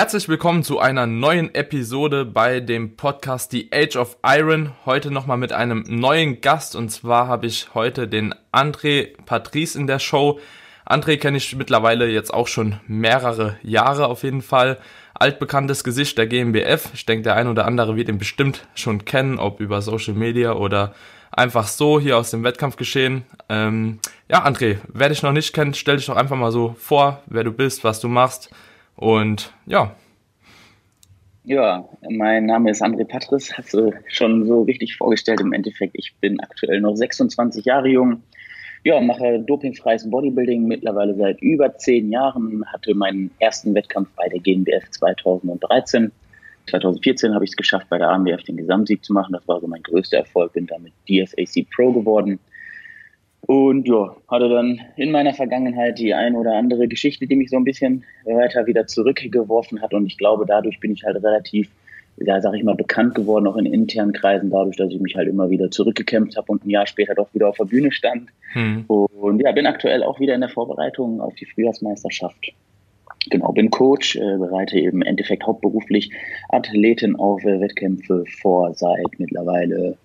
Herzlich willkommen zu einer neuen Episode bei dem Podcast The Age of Iron. Heute nochmal mit einem neuen Gast und zwar habe ich heute den André Patrice in der Show. André kenne ich mittlerweile jetzt auch schon mehrere Jahre auf jeden Fall. Altbekanntes Gesicht der GmbF. Ich denke, der ein oder andere wird ihn bestimmt schon kennen, ob über Social Media oder einfach so hier aus dem Wettkampfgeschehen. Ähm, ja, André, wer dich noch nicht kennt, stell dich doch einfach mal so vor, wer du bist, was du machst. Und ja. Ja, mein Name ist André Patris, hast du schon so richtig vorgestellt im Endeffekt. Ich bin aktuell noch 26 Jahre jung. Ja, mache dopingfreies Bodybuilding mittlerweile seit über zehn Jahren. Hatte meinen ersten Wettkampf bei der GmbF 2013. 2014 habe ich es geschafft, bei der AMBF den Gesamtsieg zu machen. Das war so mein größter Erfolg. Bin damit DFAC Pro geworden. Und ja, hatte dann in meiner Vergangenheit die ein oder andere Geschichte, die mich so ein bisschen weiter wieder zurückgeworfen hat. Und ich glaube, dadurch bin ich halt relativ, ja, sag ich mal, bekannt geworden, auch in internen Kreisen, dadurch, dass ich mich halt immer wieder zurückgekämpft habe und ein Jahr später doch wieder auf der Bühne stand. Hm. Und ja, bin aktuell auch wieder in der Vorbereitung auf die Frühjahrsmeisterschaft. Genau, bin Coach, äh, bereite eben im Endeffekt hauptberuflich Athleten auf äh, Wettkämpfe vor seit mittlerweile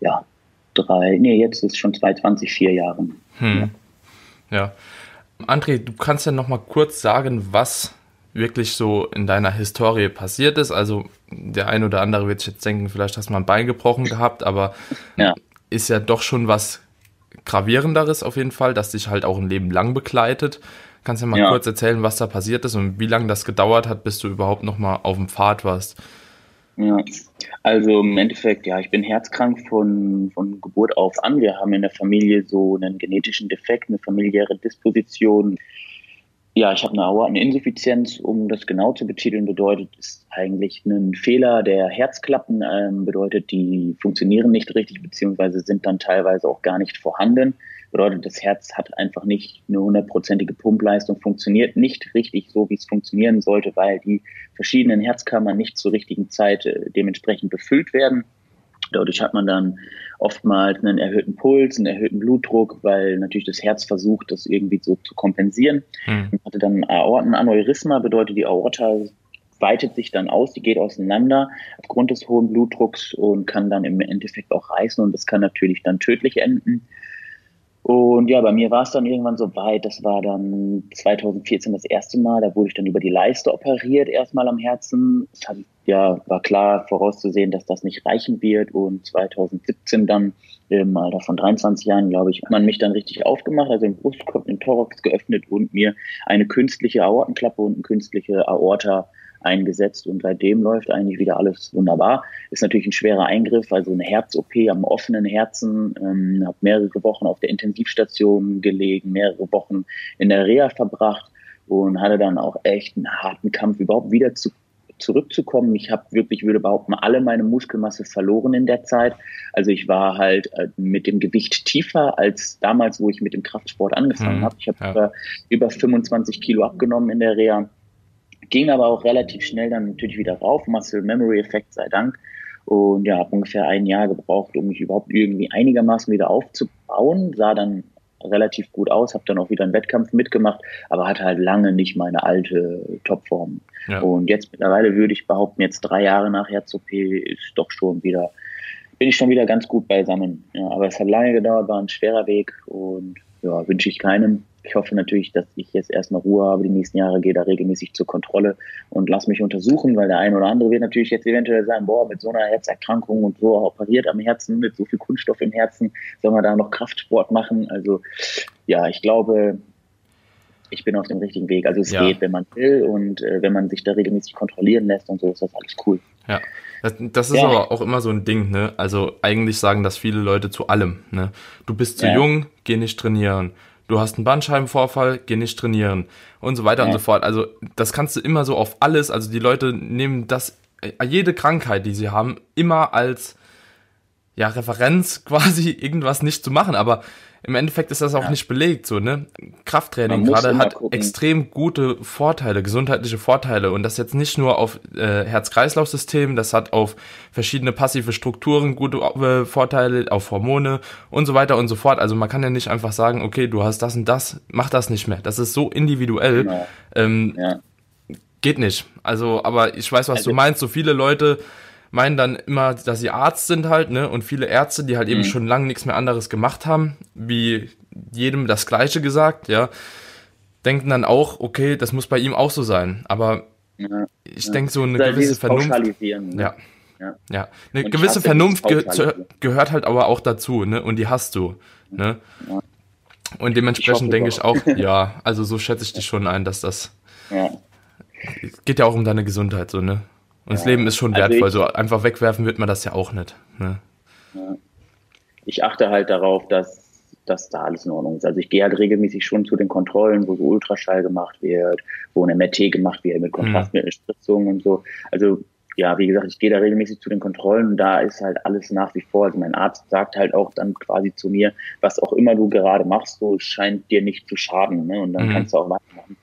ja, drei, nee, jetzt ist schon 2020, vier Jahren. Hm. Ja. ja. André, du kannst ja noch mal kurz sagen, was wirklich so in deiner Historie passiert ist. Also der ein oder andere wird sich jetzt denken, vielleicht hast du mal ein Bein gebrochen gehabt, aber ja. ist ja doch schon was gravierenderes auf jeden Fall, das dich halt auch ein Leben lang begleitet. Kannst du mal ja. kurz erzählen, was da passiert ist und wie lange das gedauert hat, bis du überhaupt noch mal auf dem Pfad warst? Ja, also im Endeffekt, ja, ich bin herzkrank von, von Geburt auf an. Wir haben in der Familie so einen genetischen Defekt, eine familiäre Disposition. Ja, ich habe eine Aorteninsuffizienz, um das genau zu betiteln, bedeutet ist eigentlich ein Fehler der Herzklappen, ähm, bedeutet, die funktionieren nicht richtig, beziehungsweise sind dann teilweise auch gar nicht vorhanden. Bedeutet, das Herz hat einfach nicht eine hundertprozentige Pumpleistung, funktioniert nicht richtig so, wie es funktionieren sollte, weil die verschiedenen Herzkammern nicht zur richtigen Zeit äh, dementsprechend befüllt werden. Dadurch hat man dann oftmals einen erhöhten Puls, einen erhöhten Blutdruck, weil natürlich das Herz versucht, das irgendwie so zu kompensieren. Mhm. Man hatte dann Aortenaneurysma, bedeutet die Aorta weitet sich dann aus, die geht auseinander aufgrund des hohen Blutdrucks und kann dann im Endeffekt auch reißen und das kann natürlich dann tödlich enden. Und ja, bei mir war es dann irgendwann so weit, das war dann 2014 das erste Mal, da wurde ich dann über die Leiste operiert, erstmal am Herzen. Es hat, ja, war klar vorauszusehen, dass das nicht reichen wird. Und 2017 dann, im Alter von 23 Jahren, glaube ich, hat man mich dann richtig aufgemacht, also den Brustkorb, den Thorax geöffnet und mir eine künstliche Aortenklappe und eine künstliche Aorta eingesetzt und seitdem läuft eigentlich wieder alles wunderbar. Ist natürlich ein schwerer Eingriff, also eine Herz-OP am offenen Herzen. Ähm, habe mehrere Wochen auf der Intensivstation gelegen, mehrere Wochen in der Reha verbracht und hatte dann auch echt einen harten Kampf überhaupt wieder zu zurückzukommen. Ich habe wirklich, würde behaupten, alle meine Muskelmasse verloren in der Zeit. Also ich war halt äh, mit dem Gewicht tiefer als damals, wo ich mit dem Kraftsport angefangen mhm, habe. Ich habe ja. über, über 25 Kilo abgenommen in der Reha ging aber auch relativ schnell dann natürlich wieder rauf, Muscle Memory Effekt sei Dank. Und ja, habe ungefähr ein Jahr gebraucht, um mich überhaupt irgendwie einigermaßen wieder aufzubauen. Sah dann relativ gut aus, habe dann auch wieder einen Wettkampf mitgemacht, aber hatte halt lange nicht meine alte Topform. Ja. Und jetzt mittlerweile würde ich behaupten, jetzt drei Jahre nach Herz-OP ist doch schon wieder, bin ich schon wieder ganz gut beisammen. Ja, aber es hat lange gedauert, war ein schwerer Weg und ja, wünsche ich keinem. Ich hoffe natürlich, dass ich jetzt erstmal Ruhe habe. Die nächsten Jahre gehe da regelmäßig zur Kontrolle und lass mich untersuchen, weil der eine oder andere wird natürlich jetzt eventuell sagen, boah, mit so einer Herzerkrankung und so operiert am Herzen, mit so viel Kunststoff im Herzen, soll man da noch Kraftsport machen? Also ja, ich glaube, ich bin auf dem richtigen Weg. Also es ja. geht, wenn man will und äh, wenn man sich da regelmäßig kontrollieren lässt und so, ist das alles cool. Ja. Das, das ist ja. aber auch immer so ein Ding, ne? Also eigentlich sagen das viele Leute zu allem, ne? Du bist zu ja. jung, geh nicht trainieren du hast einen Bandscheibenvorfall, geh nicht trainieren und so weiter ja. und so fort. Also das kannst du immer so auf alles, also die Leute nehmen das, äh, jede Krankheit, die sie haben, immer als ja, Referenz quasi irgendwas nicht zu machen, aber im Endeffekt ist das auch ja. nicht belegt, so, ne? Krafttraining gerade hat gucken. extrem gute Vorteile, gesundheitliche Vorteile und das jetzt nicht nur auf äh, Herz-Kreislauf-System, das hat auf verschiedene passive Strukturen gute äh, Vorteile, auf Hormone und so weiter und so fort. Also man kann ja nicht einfach sagen, okay, du hast das und das, mach das nicht mehr. Das ist so individuell. Genau. Ähm, ja. Geht nicht. Also, aber ich weiß, was also, du meinst. So viele Leute meinen dann immer, dass sie Arzt sind halt, ne? Und viele Ärzte, die halt eben mhm. schon lange nichts mehr anderes gemacht haben, wie jedem das Gleiche gesagt, ja, denken dann auch, okay, das muss bei ihm auch so sein. Aber ja, ich ja. denke, so eine gewisse Vernunft. Ne? Ja. Ja. ja. Eine und gewisse Vernunft ge gehört halt aber auch dazu, ne? Und die hast du. Ne? Ja. Und dementsprechend denke ich auch, ja, also so schätze ich dich schon ein, dass das. Ja. Geht ja auch um deine Gesundheit, so, ne? Und ja. das Leben ist schon also wertvoll. Also ich, so einfach wegwerfen wird man das ja auch nicht. Ne? Ja. Ich achte halt darauf, dass, dass da alles in Ordnung ist. Also ich gehe halt regelmäßig schon zu den Kontrollen, wo so Ultraschall gemacht wird, wo eine MRT gemacht wird mit Kontrastmittelspritzungen mhm. und so. Also ja, wie gesagt, ich gehe da regelmäßig zu den Kontrollen und da ist halt alles nach wie vor. Also mein Arzt sagt halt auch dann quasi zu mir, was auch immer du gerade machst, so scheint dir nicht zu schaden. Ne? Und dann mhm. kannst du auch weitermachen.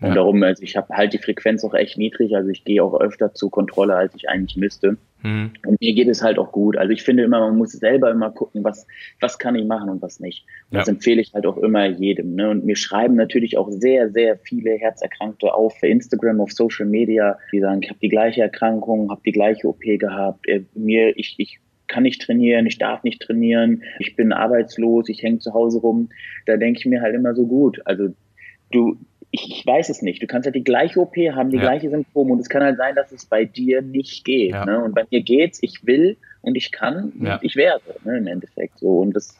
Und ja. darum, also ich habe halt die Frequenz auch echt niedrig, also ich gehe auch öfter zur Kontrolle, als ich eigentlich müsste. Mhm. Und mir geht es halt auch gut. Also ich finde immer, man muss selber immer gucken, was, was kann ich machen und was nicht. Und ja. das empfehle ich halt auch immer jedem. Ne? Und mir schreiben natürlich auch sehr, sehr viele Herzerkrankte auf für Instagram, auf Social Media, die sagen, ich habe die gleiche Erkrankung, habe die gleiche OP gehabt, äh, mir, ich, ich kann nicht trainieren, ich darf nicht trainieren, ich bin arbeitslos, ich hänge zu Hause rum. Da denke ich mir halt immer so gut. Also du, ich, ich, weiß es nicht. Du kannst halt die gleiche OP haben, die ja. gleiche Symptome und es kann halt sein, dass es bei dir nicht geht. Ja. Ne? Und bei mir geht's, ich will und ich kann ja. und ich werde, ne, im Endeffekt so. Und das,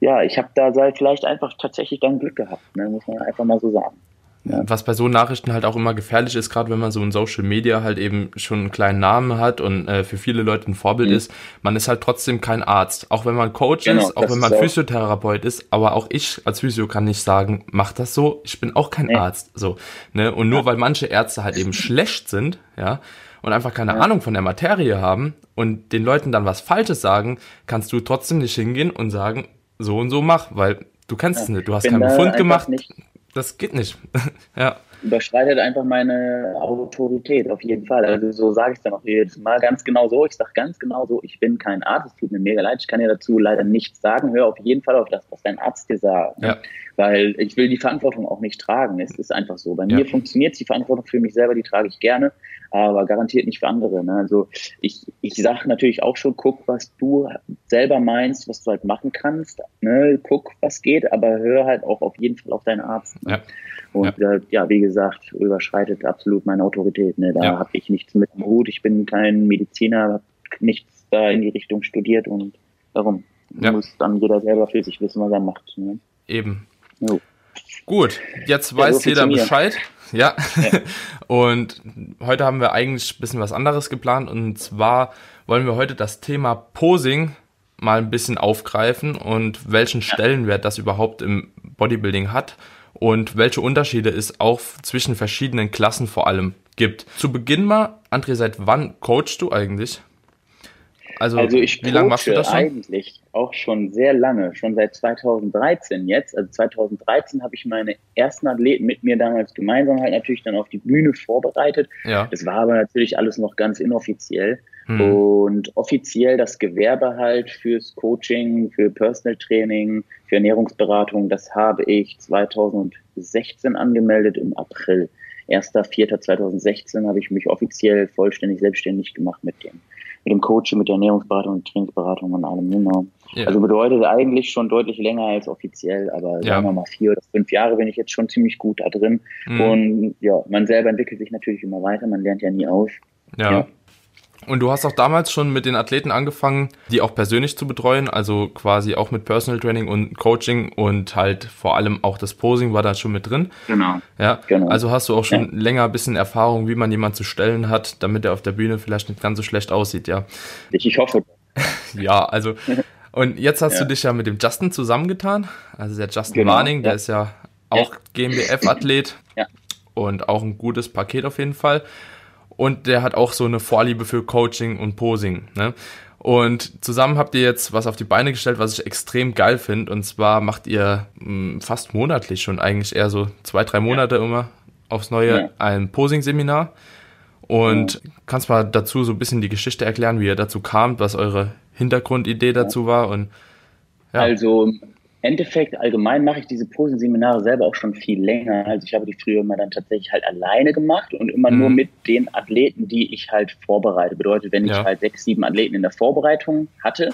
ja, ich habe da vielleicht einfach tatsächlich dann Glück gehabt, ne? muss man einfach mal so sagen. Ja. Was bei so Nachrichten halt auch immer gefährlich ist, gerade wenn man so in Social Media halt eben schon einen kleinen Namen hat und äh, für viele Leute ein Vorbild mhm. ist, man ist halt trotzdem kein Arzt. Auch wenn man Coach genau, ist, auch wenn man Physiotherapeut ist, aber auch ich als Physio kann nicht sagen, mach das so, ich bin auch kein nee. Arzt. So, ne? Und nur ja. weil manche Ärzte halt eben schlecht sind, ja, und einfach keine ja. Ahnung von der Materie haben und den Leuten dann was Falsches sagen, kannst du trotzdem nicht hingehen und sagen, so und so mach, weil du kennst es nicht, du hast keinen Befund gemacht. Nicht das geht nicht. ja. Überschreitet einfach meine Autorität, auf jeden Fall. Also so sage ich es dann auch jedes Mal ganz genau so. Ich sage ganz genau so, ich bin kein Arzt, es tut mir mega leid, ich kann dir dazu leider nichts sagen. Hör auf jeden Fall auf das, was dein Arzt dir sagt. Ja. Weil ich will die Verantwortung auch nicht tragen. Es ist einfach so. Bei ja. mir funktioniert die Verantwortung für mich selber, die trage ich gerne, aber garantiert nicht für andere. Ne? Also ich, ich sage natürlich auch schon, guck, was du selber meinst, was du halt machen kannst. Ne? Guck, was geht, aber hör halt auch auf jeden Fall auf deinen Arzt. Ne? Ja. Und ja. Äh, ja, wie gesagt, überschreitet absolut meine Autorität. Ne? Da ja. habe ich nichts mit dem Hut. Ich bin kein Mediziner, habe nichts da in die Richtung studiert und darum ja. muss dann jeder selber für sich wissen, was er macht. Ne? Eben. Jo. Gut, jetzt weiß so jeder Bescheid. Ja. ja. und heute haben wir eigentlich ein bisschen was anderes geplant. Und zwar wollen wir heute das Thema Posing mal ein bisschen aufgreifen und welchen Stellenwert das überhaupt im Bodybuilding hat und welche Unterschiede es auch zwischen verschiedenen Klassen vor allem gibt. Zu Beginn mal, André, seit wann coachst du eigentlich? Also, also ich wie lange machst du das schon? eigentlich auch schon sehr lange, schon seit 2013 jetzt. Also 2013 habe ich meine ersten Athleten mit mir damals gemeinsam halt natürlich dann auf die Bühne vorbereitet. Ja. Das war aber natürlich alles noch ganz inoffiziell. Hm. Und offiziell das Gewerbe halt fürs Coaching, für Personal Training, für Ernährungsberatung, das habe ich 2016 angemeldet im April. 1.4.2016 habe ich mich offiziell vollständig selbstständig gemacht mit dem, mit dem Coaching, mit der Ernährungsberatung und Trainingsberatung und allem. Genau. Ja. Also bedeutet eigentlich schon deutlich länger als offiziell, aber ja. sagen wir mal vier oder fünf Jahre bin ich jetzt schon ziemlich gut da drin. Mhm. Und ja, man selber entwickelt sich natürlich immer weiter, man lernt ja nie aus. ja. ja. Und du hast auch damals schon mit den Athleten angefangen, die auch persönlich zu betreuen, also quasi auch mit Personal Training und Coaching und halt vor allem auch das Posing war da schon mit drin. Genau. Ja, genau. Also hast du auch schon ja. länger ein bisschen Erfahrung, wie man jemanden zu stellen hat, damit er auf der Bühne vielleicht nicht ganz so schlecht aussieht, ja. Ich, ich hoffe. ja, also und jetzt hast ja. du dich ja mit dem Justin zusammengetan, also der Justin genau, Warning, der ja. ist ja auch GmbF-Athlet ja. und auch ein gutes Paket auf jeden Fall. Und der hat auch so eine Vorliebe für Coaching und Posing. Ne? Und zusammen habt ihr jetzt was auf die Beine gestellt, was ich extrem geil finde. Und zwar macht ihr mh, hm, fast monatlich schon eigentlich eher so zwei, drei Monate ja. immer aufs Neue ja. ein Posing-Seminar. Und ja. kannst mal dazu so ein bisschen die Geschichte erklären, wie ihr dazu kamt, was eure Hintergrundidee dazu war und ja. Also Endeffekt, allgemein mache ich diese Posenseminare selber auch schon viel länger. Also ich habe die früher immer dann tatsächlich halt alleine gemacht und immer mhm. nur mit den Athleten, die ich halt vorbereite. Bedeutet, wenn ja. ich halt sechs, sieben Athleten in der Vorbereitung hatte,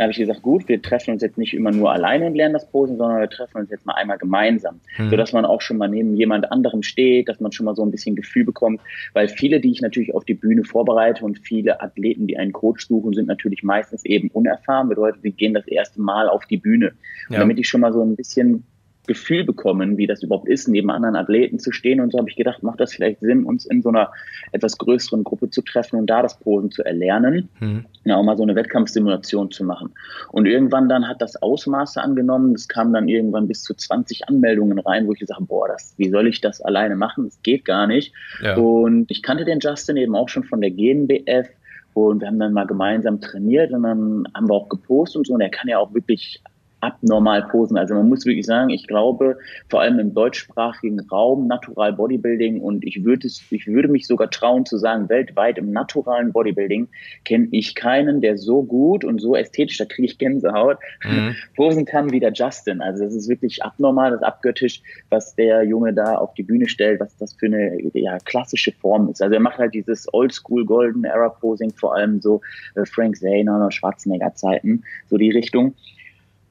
dann habe ich gesagt, gut, wir treffen uns jetzt nicht immer nur alleine und lernen das Posen, sondern wir treffen uns jetzt mal einmal gemeinsam, mhm. sodass man auch schon mal neben jemand anderem steht, dass man schon mal so ein bisschen Gefühl bekommt, weil viele, die ich natürlich auf die Bühne vorbereite und viele Athleten, die einen Coach suchen, sind natürlich meistens eben unerfahren, bedeutet, sie gehen das erste Mal auf die Bühne. Ja. Und damit ich schon mal so ein bisschen Gefühl bekommen, wie das überhaupt ist, neben anderen Athleten zu stehen. Und so habe ich gedacht, macht das vielleicht Sinn, uns in so einer etwas größeren Gruppe zu treffen und da das Posen zu erlernen. Mhm. Ja, auch mal so eine Wettkampfsimulation zu machen. Und irgendwann dann hat das Ausmaße angenommen. Es kamen dann irgendwann bis zu 20 Anmeldungen rein, wo ich gesagt habe, boah, das, wie soll ich das alleine machen? Das geht gar nicht. Ja. Und ich kannte den Justin eben auch schon von der GNBF. Und wir haben dann mal gemeinsam trainiert und dann haben wir auch gepostet und so. Und er kann ja auch wirklich abnormal posen. Also man muss wirklich sagen, ich glaube, vor allem im deutschsprachigen Raum, Natural Bodybuilding und ich würde es, ich würde mich sogar trauen zu sagen, weltweit im naturalen Bodybuilding kenne ich keinen, der so gut und so ästhetisch, da kriege ich Gänsehaut, mhm. posen kann wie der Justin. Also das ist wirklich abnormal, das abgöttisch, was der Junge da auf die Bühne stellt, was das für eine ja, klassische Form ist. Also er macht halt dieses Oldschool Golden Era Posing, vor allem so äh, Frank Zane, Schwarzenegger Zeiten, so die Richtung.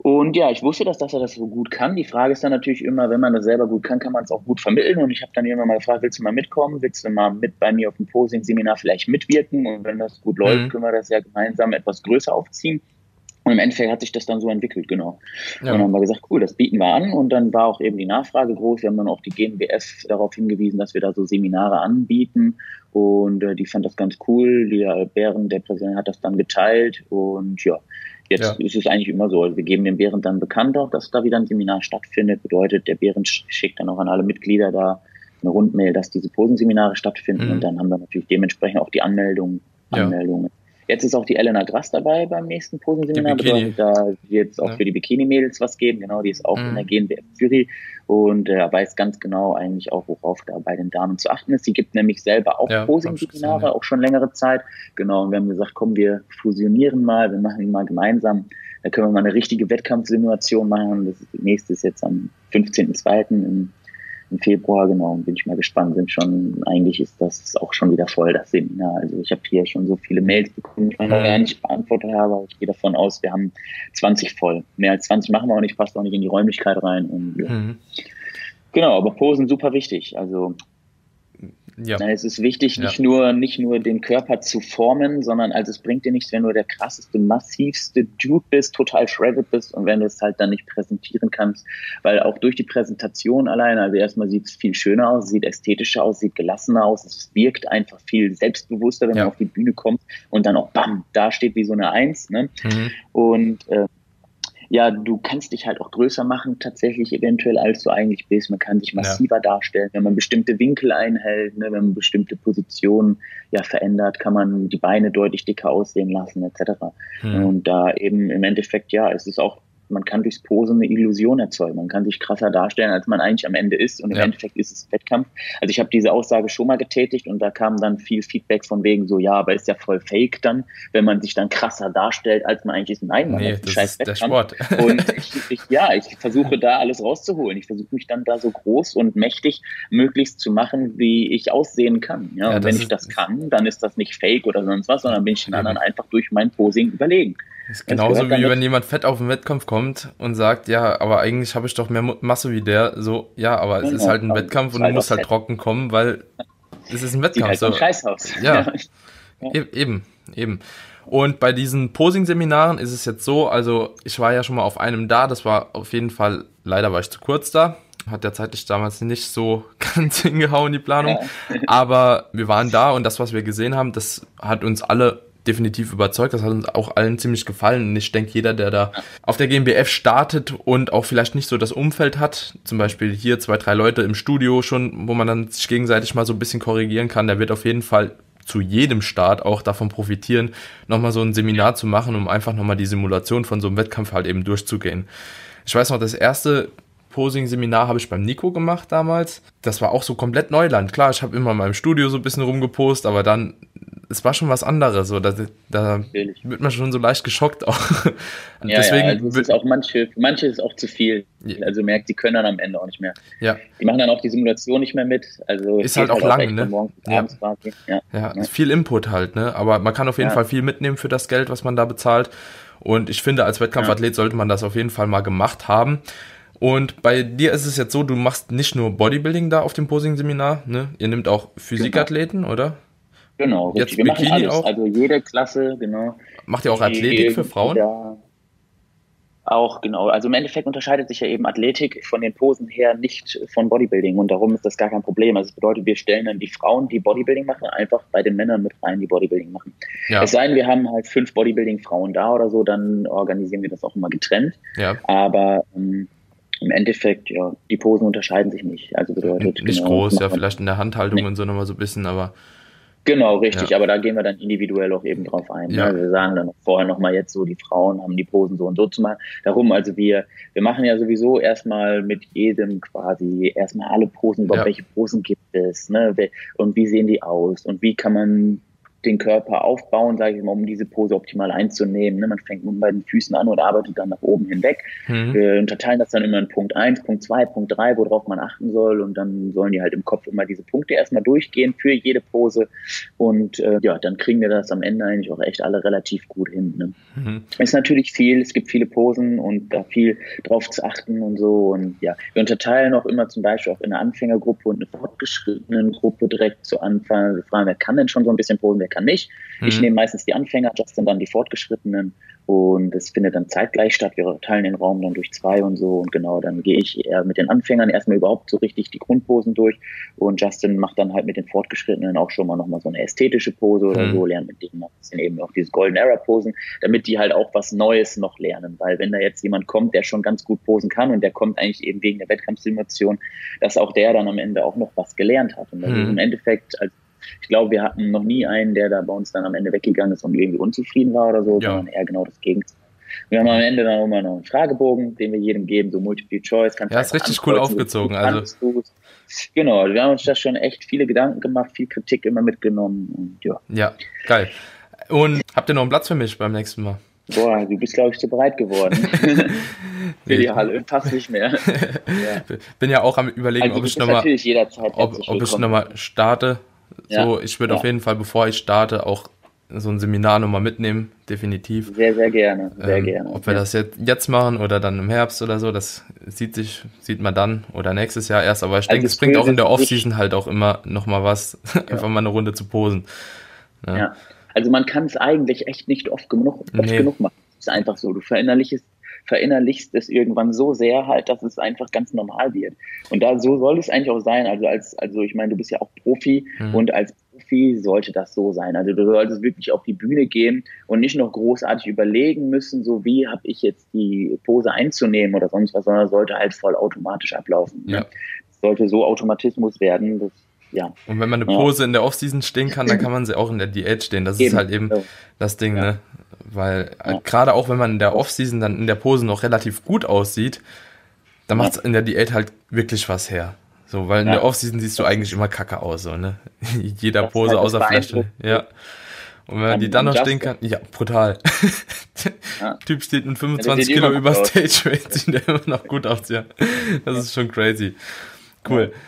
Und ja, ich wusste, dass, dass er das so gut kann. Die Frage ist dann natürlich immer, wenn man das selber gut kann, kann man es auch gut vermitteln. Und ich habe dann irgendwann mal gefragt, willst du mal mitkommen? Willst du mal mit bei mir auf dem Posing-Seminar vielleicht mitwirken? Und wenn das gut läuft, mhm. können wir das ja gemeinsam etwas größer aufziehen. Und im Endeffekt hat sich das dann so entwickelt, genau. Ja. Und dann haben wir gesagt, cool, das bieten wir an. Und dann war auch eben die Nachfrage groß. Wir haben dann auch die GmbF darauf hingewiesen, dass wir da so Seminare anbieten. Und äh, die fand das ganz cool. Der Bären, der Präsident, hat das dann geteilt. Und ja, Jetzt ja. ist es eigentlich immer so. Wir geben dem Bären dann bekannt auch, dass da wieder ein Seminar stattfindet. Bedeutet, der Bären schickt dann auch an alle Mitglieder da eine Rundmail, dass diese Posenseminare stattfinden. Mhm. Und dann haben wir natürlich dementsprechend auch die Anmeldung, Anmeldungen. Jetzt ist auch die Elena Grass dabei beim nächsten Posenseminar. Bedeutet, da wird es auch ja. für die Bikini-Mädels was geben. Genau, die ist auch mhm. in der GNBF Jury und äh, weiß ganz genau eigentlich auch, worauf da bei den Damen zu achten ist. Sie gibt nämlich selber auch ja, Posing-Seminare, ja. auch schon längere Zeit. Genau, und wir haben gesagt, komm, wir fusionieren mal, wir machen ihn mal gemeinsam. Da können wir mal eine richtige Wettkampfsimulation machen. Das nächste ist jetzt am 15.02. im im Februar, genau, bin ich mal gespannt, sind schon, eigentlich ist das auch schon wieder voll, das Seminar. Also ich habe hier schon so viele Mails bekommen, die ich noch gar nicht beantwortet habe, aber ich gehe davon aus, wir haben 20 voll. Mehr als 20 machen wir auch nicht, passt auch nicht in die Räumlichkeit rein. Und, mhm. Genau, aber Posen super wichtig. Also ja. Es ist wichtig, nicht ja. nur, nicht nur den Körper zu formen, sondern also es bringt dir nichts, wenn du der krasseste, massivste Dude bist, total shredded bist und wenn du es halt dann nicht präsentieren kannst, weil auch durch die Präsentation alleine, also erstmal sieht es viel schöner aus, sieht ästhetischer aus, sieht gelassener aus, es wirkt einfach viel selbstbewusster, wenn ja. man auf die Bühne kommt und dann auch bam, da steht wie so eine Eins, ne? Mhm. Und äh, ja, du kannst dich halt auch größer machen, tatsächlich eventuell, als du eigentlich bist. Man kann sich massiver ja. darstellen, wenn man bestimmte Winkel einhält, ne, wenn man bestimmte Positionen ja verändert, kann man die Beine deutlich dicker aussehen lassen, etc. Hm. Und da eben im Endeffekt, ja, es ist auch man kann durchs Posen eine Illusion erzeugen. Man kann sich krasser darstellen, als man eigentlich am Ende ist. Und im ja. Endeffekt ist es Wettkampf. Also ich habe diese Aussage schon mal getätigt und da kam dann viel Feedback von wegen so, ja, aber ist ja voll fake dann, wenn man sich dann krasser darstellt, als man eigentlich ist. Nein, man nee, das scheiß ist Wettkampf. Der Sport. und ich, ich, ja, ich versuche da alles rauszuholen. Ich versuche mich dann da so groß und mächtig möglichst zu machen, wie ich aussehen kann. Ja, ja und wenn ich das kann, dann ist das nicht fake oder sonst was, sondern bin ich den anderen einfach durch mein Posing überlegen. Ist genauso wie wenn jemand fett auf den Wettkampf kommt und sagt, ja, aber eigentlich habe ich doch mehr Masse wie der. So, ja, aber es ist halt ein Wettkampf und du musst halt trocken kommen, weil es ist ein Wettkampf. Sieht halt so. Scheiß aus. Ja, ja. E-, eben, eben. Und bei diesen Posing-Seminaren ist es jetzt so, also ich war ja schon mal auf einem da, das war auf jeden Fall, leider war ich zu kurz da, hat der zeitlich damals nicht so ganz hingehauen, die Planung. Ja. Aber wir waren da und das, was wir gesehen haben, das hat uns alle definitiv überzeugt. Das hat uns auch allen ziemlich gefallen. Und ich denke, jeder, der da auf der GmbF startet und auch vielleicht nicht so das Umfeld hat, zum Beispiel hier zwei, drei Leute im Studio schon, wo man dann sich gegenseitig mal so ein bisschen korrigieren kann, der wird auf jeden Fall zu jedem Start auch davon profitieren, nochmal so ein Seminar zu machen, um einfach nochmal die Simulation von so einem Wettkampf halt eben durchzugehen. Ich weiß noch, das erste Posing-Seminar habe ich beim Nico gemacht damals. Das war auch so komplett Neuland. Klar, ich habe immer in meinem Studio so ein bisschen rumgepost, aber dann, es war schon was anderes. So, da, da wird man schon so leicht geschockt auch. Ja, Deswegen ja, also ist auch manche, für manche ist auch zu viel. Also merkt, die können dann am Ende auch nicht mehr. Ja. Die machen dann auch die Simulation nicht mehr mit. Also ist halt auch halt lang, ne? Ja. Ja, ja, ist viel Input halt, ne? Aber man kann auf jeden Fall viel mitnehmen für das Geld, was man da bezahlt. Und ich finde, als Wettkampfathlet sollte man das auf jeden Fall mal gemacht haben. Und bei dir ist es jetzt so, du machst nicht nur Bodybuilding da auf dem Posing-Seminar, ne? Ihr nehmt auch Physikathleten, genau. oder? Genau, jetzt Wir Bikini alles, auch? Also jede Klasse, genau. Macht ihr auch Athletik für Frauen? Ja. Auch, genau. Also im Endeffekt unterscheidet sich ja eben Athletik von den Posen her nicht von Bodybuilding und darum ist das gar kein Problem. Also das bedeutet, wir stellen dann die Frauen, die Bodybuilding machen, einfach bei den Männern mit rein, die Bodybuilding machen. Ja. Es sei denn, wir haben halt fünf Bodybuilding-Frauen da oder so, dann organisieren wir das auch immer getrennt. Ja. Aber ähm, im Endeffekt, ja, die Posen unterscheiden sich nicht. Also bedeutet. Nicht genau, groß, ja, vielleicht in der Handhaltung nee. und so nochmal so ein bisschen, aber. Genau, richtig, ja. aber da gehen wir dann individuell auch eben drauf ein. Ne? Ja. Ne? Wir sagen dann vorher nochmal jetzt so, die Frauen haben die Posen so und so zu machen. Darum, also wir, wir machen ja sowieso erstmal mit jedem quasi erstmal alle Posen, über ja. welche Posen gibt es, ne? Und wie sehen die aus und wie kann man den Körper aufbauen, sage ich mal, um diese Pose optimal einzunehmen. Ne? Man fängt nun bei den Füßen an und arbeitet dann nach oben hinweg. Mhm. Wir unterteilen das dann immer in Punkt 1, Punkt 2, Punkt 3, worauf man achten soll. Und dann sollen die halt im Kopf immer diese Punkte erstmal durchgehen für jede Pose. Und äh, ja, dann kriegen wir das am Ende eigentlich auch echt alle relativ gut hin. Ne? Mhm. Ist natürlich viel, es gibt viele Posen und da viel drauf zu achten und so. Und ja, wir unterteilen auch immer zum Beispiel auch in eine Anfängergruppe und eine fortgeschrittenen Gruppe direkt zu Anfang. Wir fragen, wer kann denn schon so ein bisschen posen, kann nicht. Mhm. Ich nehme meistens die Anfänger, Justin dann die Fortgeschrittenen und es findet dann zeitgleich statt. Wir teilen den Raum dann durch zwei und so und genau, dann gehe ich eher mit den Anfängern erstmal überhaupt so richtig die Grundposen durch und Justin macht dann halt mit den Fortgeschrittenen auch schon mal nochmal so eine ästhetische Pose oder mhm. so, lernt mit denen ein bisschen eben auch diese Golden Era Posen, damit die halt auch was Neues noch lernen, weil wenn da jetzt jemand kommt, der schon ganz gut posen kann und der kommt eigentlich eben wegen der Wettkampfsimulation, dass auch der dann am Ende auch noch was gelernt hat und mhm. im Endeffekt als ich glaube, wir hatten noch nie einen, der da bei uns dann am Ende weggegangen ist und irgendwie unzufrieden war oder so, ja. sondern eher genau das Gegenteil. Wir haben am Ende dann immer noch einen Fragebogen, den wir jedem geben, so Multiple Choice. Kannst ja, ist richtig cool aufgezogen. Also. Genau, wir haben uns da schon echt viele Gedanken gemacht, viel Kritik immer mitgenommen und ja. Ja, geil. Und habt ihr noch einen Platz für mich beim nächsten Mal? Boah, du bist, glaube ich, zu breit geworden. Für die Halle, passt nicht mehr. ja. Bin ja auch am überlegen, also, ob ich nochmal ob, ob ich nochmal starte so, ich würde ja. auf jeden Fall, bevor ich starte, auch so ein Seminar nochmal mitnehmen, definitiv. Sehr, sehr gerne, sehr ähm, gerne. Ob wir ja. das jetzt, jetzt machen oder dann im Herbst oder so, das sieht sich, sieht man dann oder nächstes Jahr erst, aber ich also denke, es bringt auch in der Offseason halt auch immer nochmal was, einfach mal eine Runde zu posen. Ja, ja. also man kann es eigentlich echt nicht oft genug, oft nee. genug machen. Es ist einfach so, du verinnerlichst verinnerlichst es irgendwann so sehr halt, dass es einfach ganz normal wird. Und da so soll es eigentlich auch sein. Also als, also ich meine, du bist ja auch Profi mhm. und als Profi sollte das so sein. Also du solltest wirklich auf die Bühne gehen und nicht noch großartig überlegen müssen, so wie habe ich jetzt die Pose einzunehmen oder sonst was, sondern sollte halt voll automatisch ablaufen. Ne? Ja. Das sollte so Automatismus werden, dass ja. Und wenn man eine Pose ja. in der Offseason stehen kann, dann kann man sie auch in der Diät stehen. Das eben. ist halt eben ja. das Ding, ja. ne? Weil ja. gerade auch wenn man in der Offseason dann in der Pose noch relativ gut aussieht, dann macht es in der Diät halt wirklich was her. So, weil in der Offseason siehst du eigentlich immer kacke aus, so, ne? Jeder das Pose halt außer Fläche. Ja. Und wenn man die dann noch stehen kann, ja, brutal. Ja. Typ steht mit 25 Kilo über Stage Weight, sieht der immer noch gut aus, ja. Das ist schon crazy. Cool. Ja.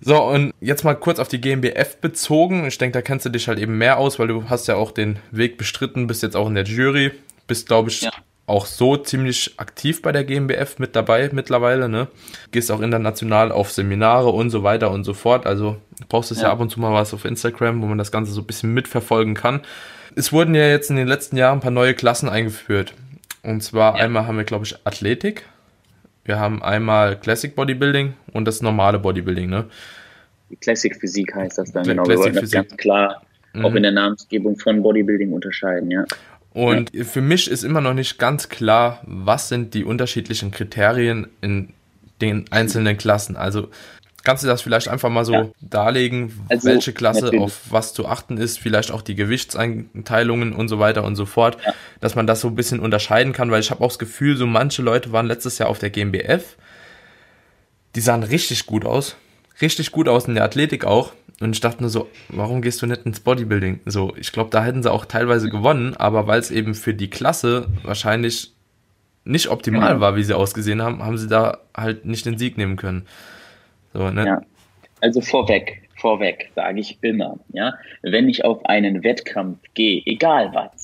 So, und jetzt mal kurz auf die GmbF bezogen. Ich denke, da kennst du dich halt eben mehr aus, weil du hast ja auch den Weg bestritten, bist jetzt auch in der Jury, bist, glaube ich, ja. auch so ziemlich aktiv bei der GmbF mit dabei mittlerweile, ne? Gehst auch international auf Seminare und so weiter und so fort. Also brauchst du ja. ja ab und zu mal was auf Instagram, wo man das Ganze so ein bisschen mitverfolgen kann. Es wurden ja jetzt in den letzten Jahren ein paar neue Klassen eingeführt. Und zwar ja. einmal haben wir, glaube ich, Athletik. Wir haben einmal Classic Bodybuilding und das normale Bodybuilding, ne? Classic Physik heißt das dann, genau. Classic Wir das ganz klar mhm. auch in der Namensgebung von Bodybuilding unterscheiden, ja. Und ja. für mich ist immer noch nicht ganz klar, was sind die unterschiedlichen Kriterien in den einzelnen Klassen. Also Kannst du das vielleicht einfach mal so ja. darlegen, also, welche Klasse natürlich. auf was zu achten ist, vielleicht auch die Gewichtseinteilungen und so weiter und so fort, ja. dass man das so ein bisschen unterscheiden kann, weil ich habe auch das Gefühl, so manche Leute waren letztes Jahr auf der GmbF, die sahen richtig gut aus, richtig gut aus in der Athletik auch und ich dachte nur so, warum gehst du nicht ins Bodybuilding? So, ich glaube, da hätten sie auch teilweise gewonnen, aber weil es eben für die Klasse wahrscheinlich nicht optimal genau. war, wie sie ausgesehen haben, haben sie da halt nicht den Sieg nehmen können. So, ne? Ja. Also vorweg, vorweg sage ich immer, ja, wenn ich auf einen Wettkampf gehe, egal was,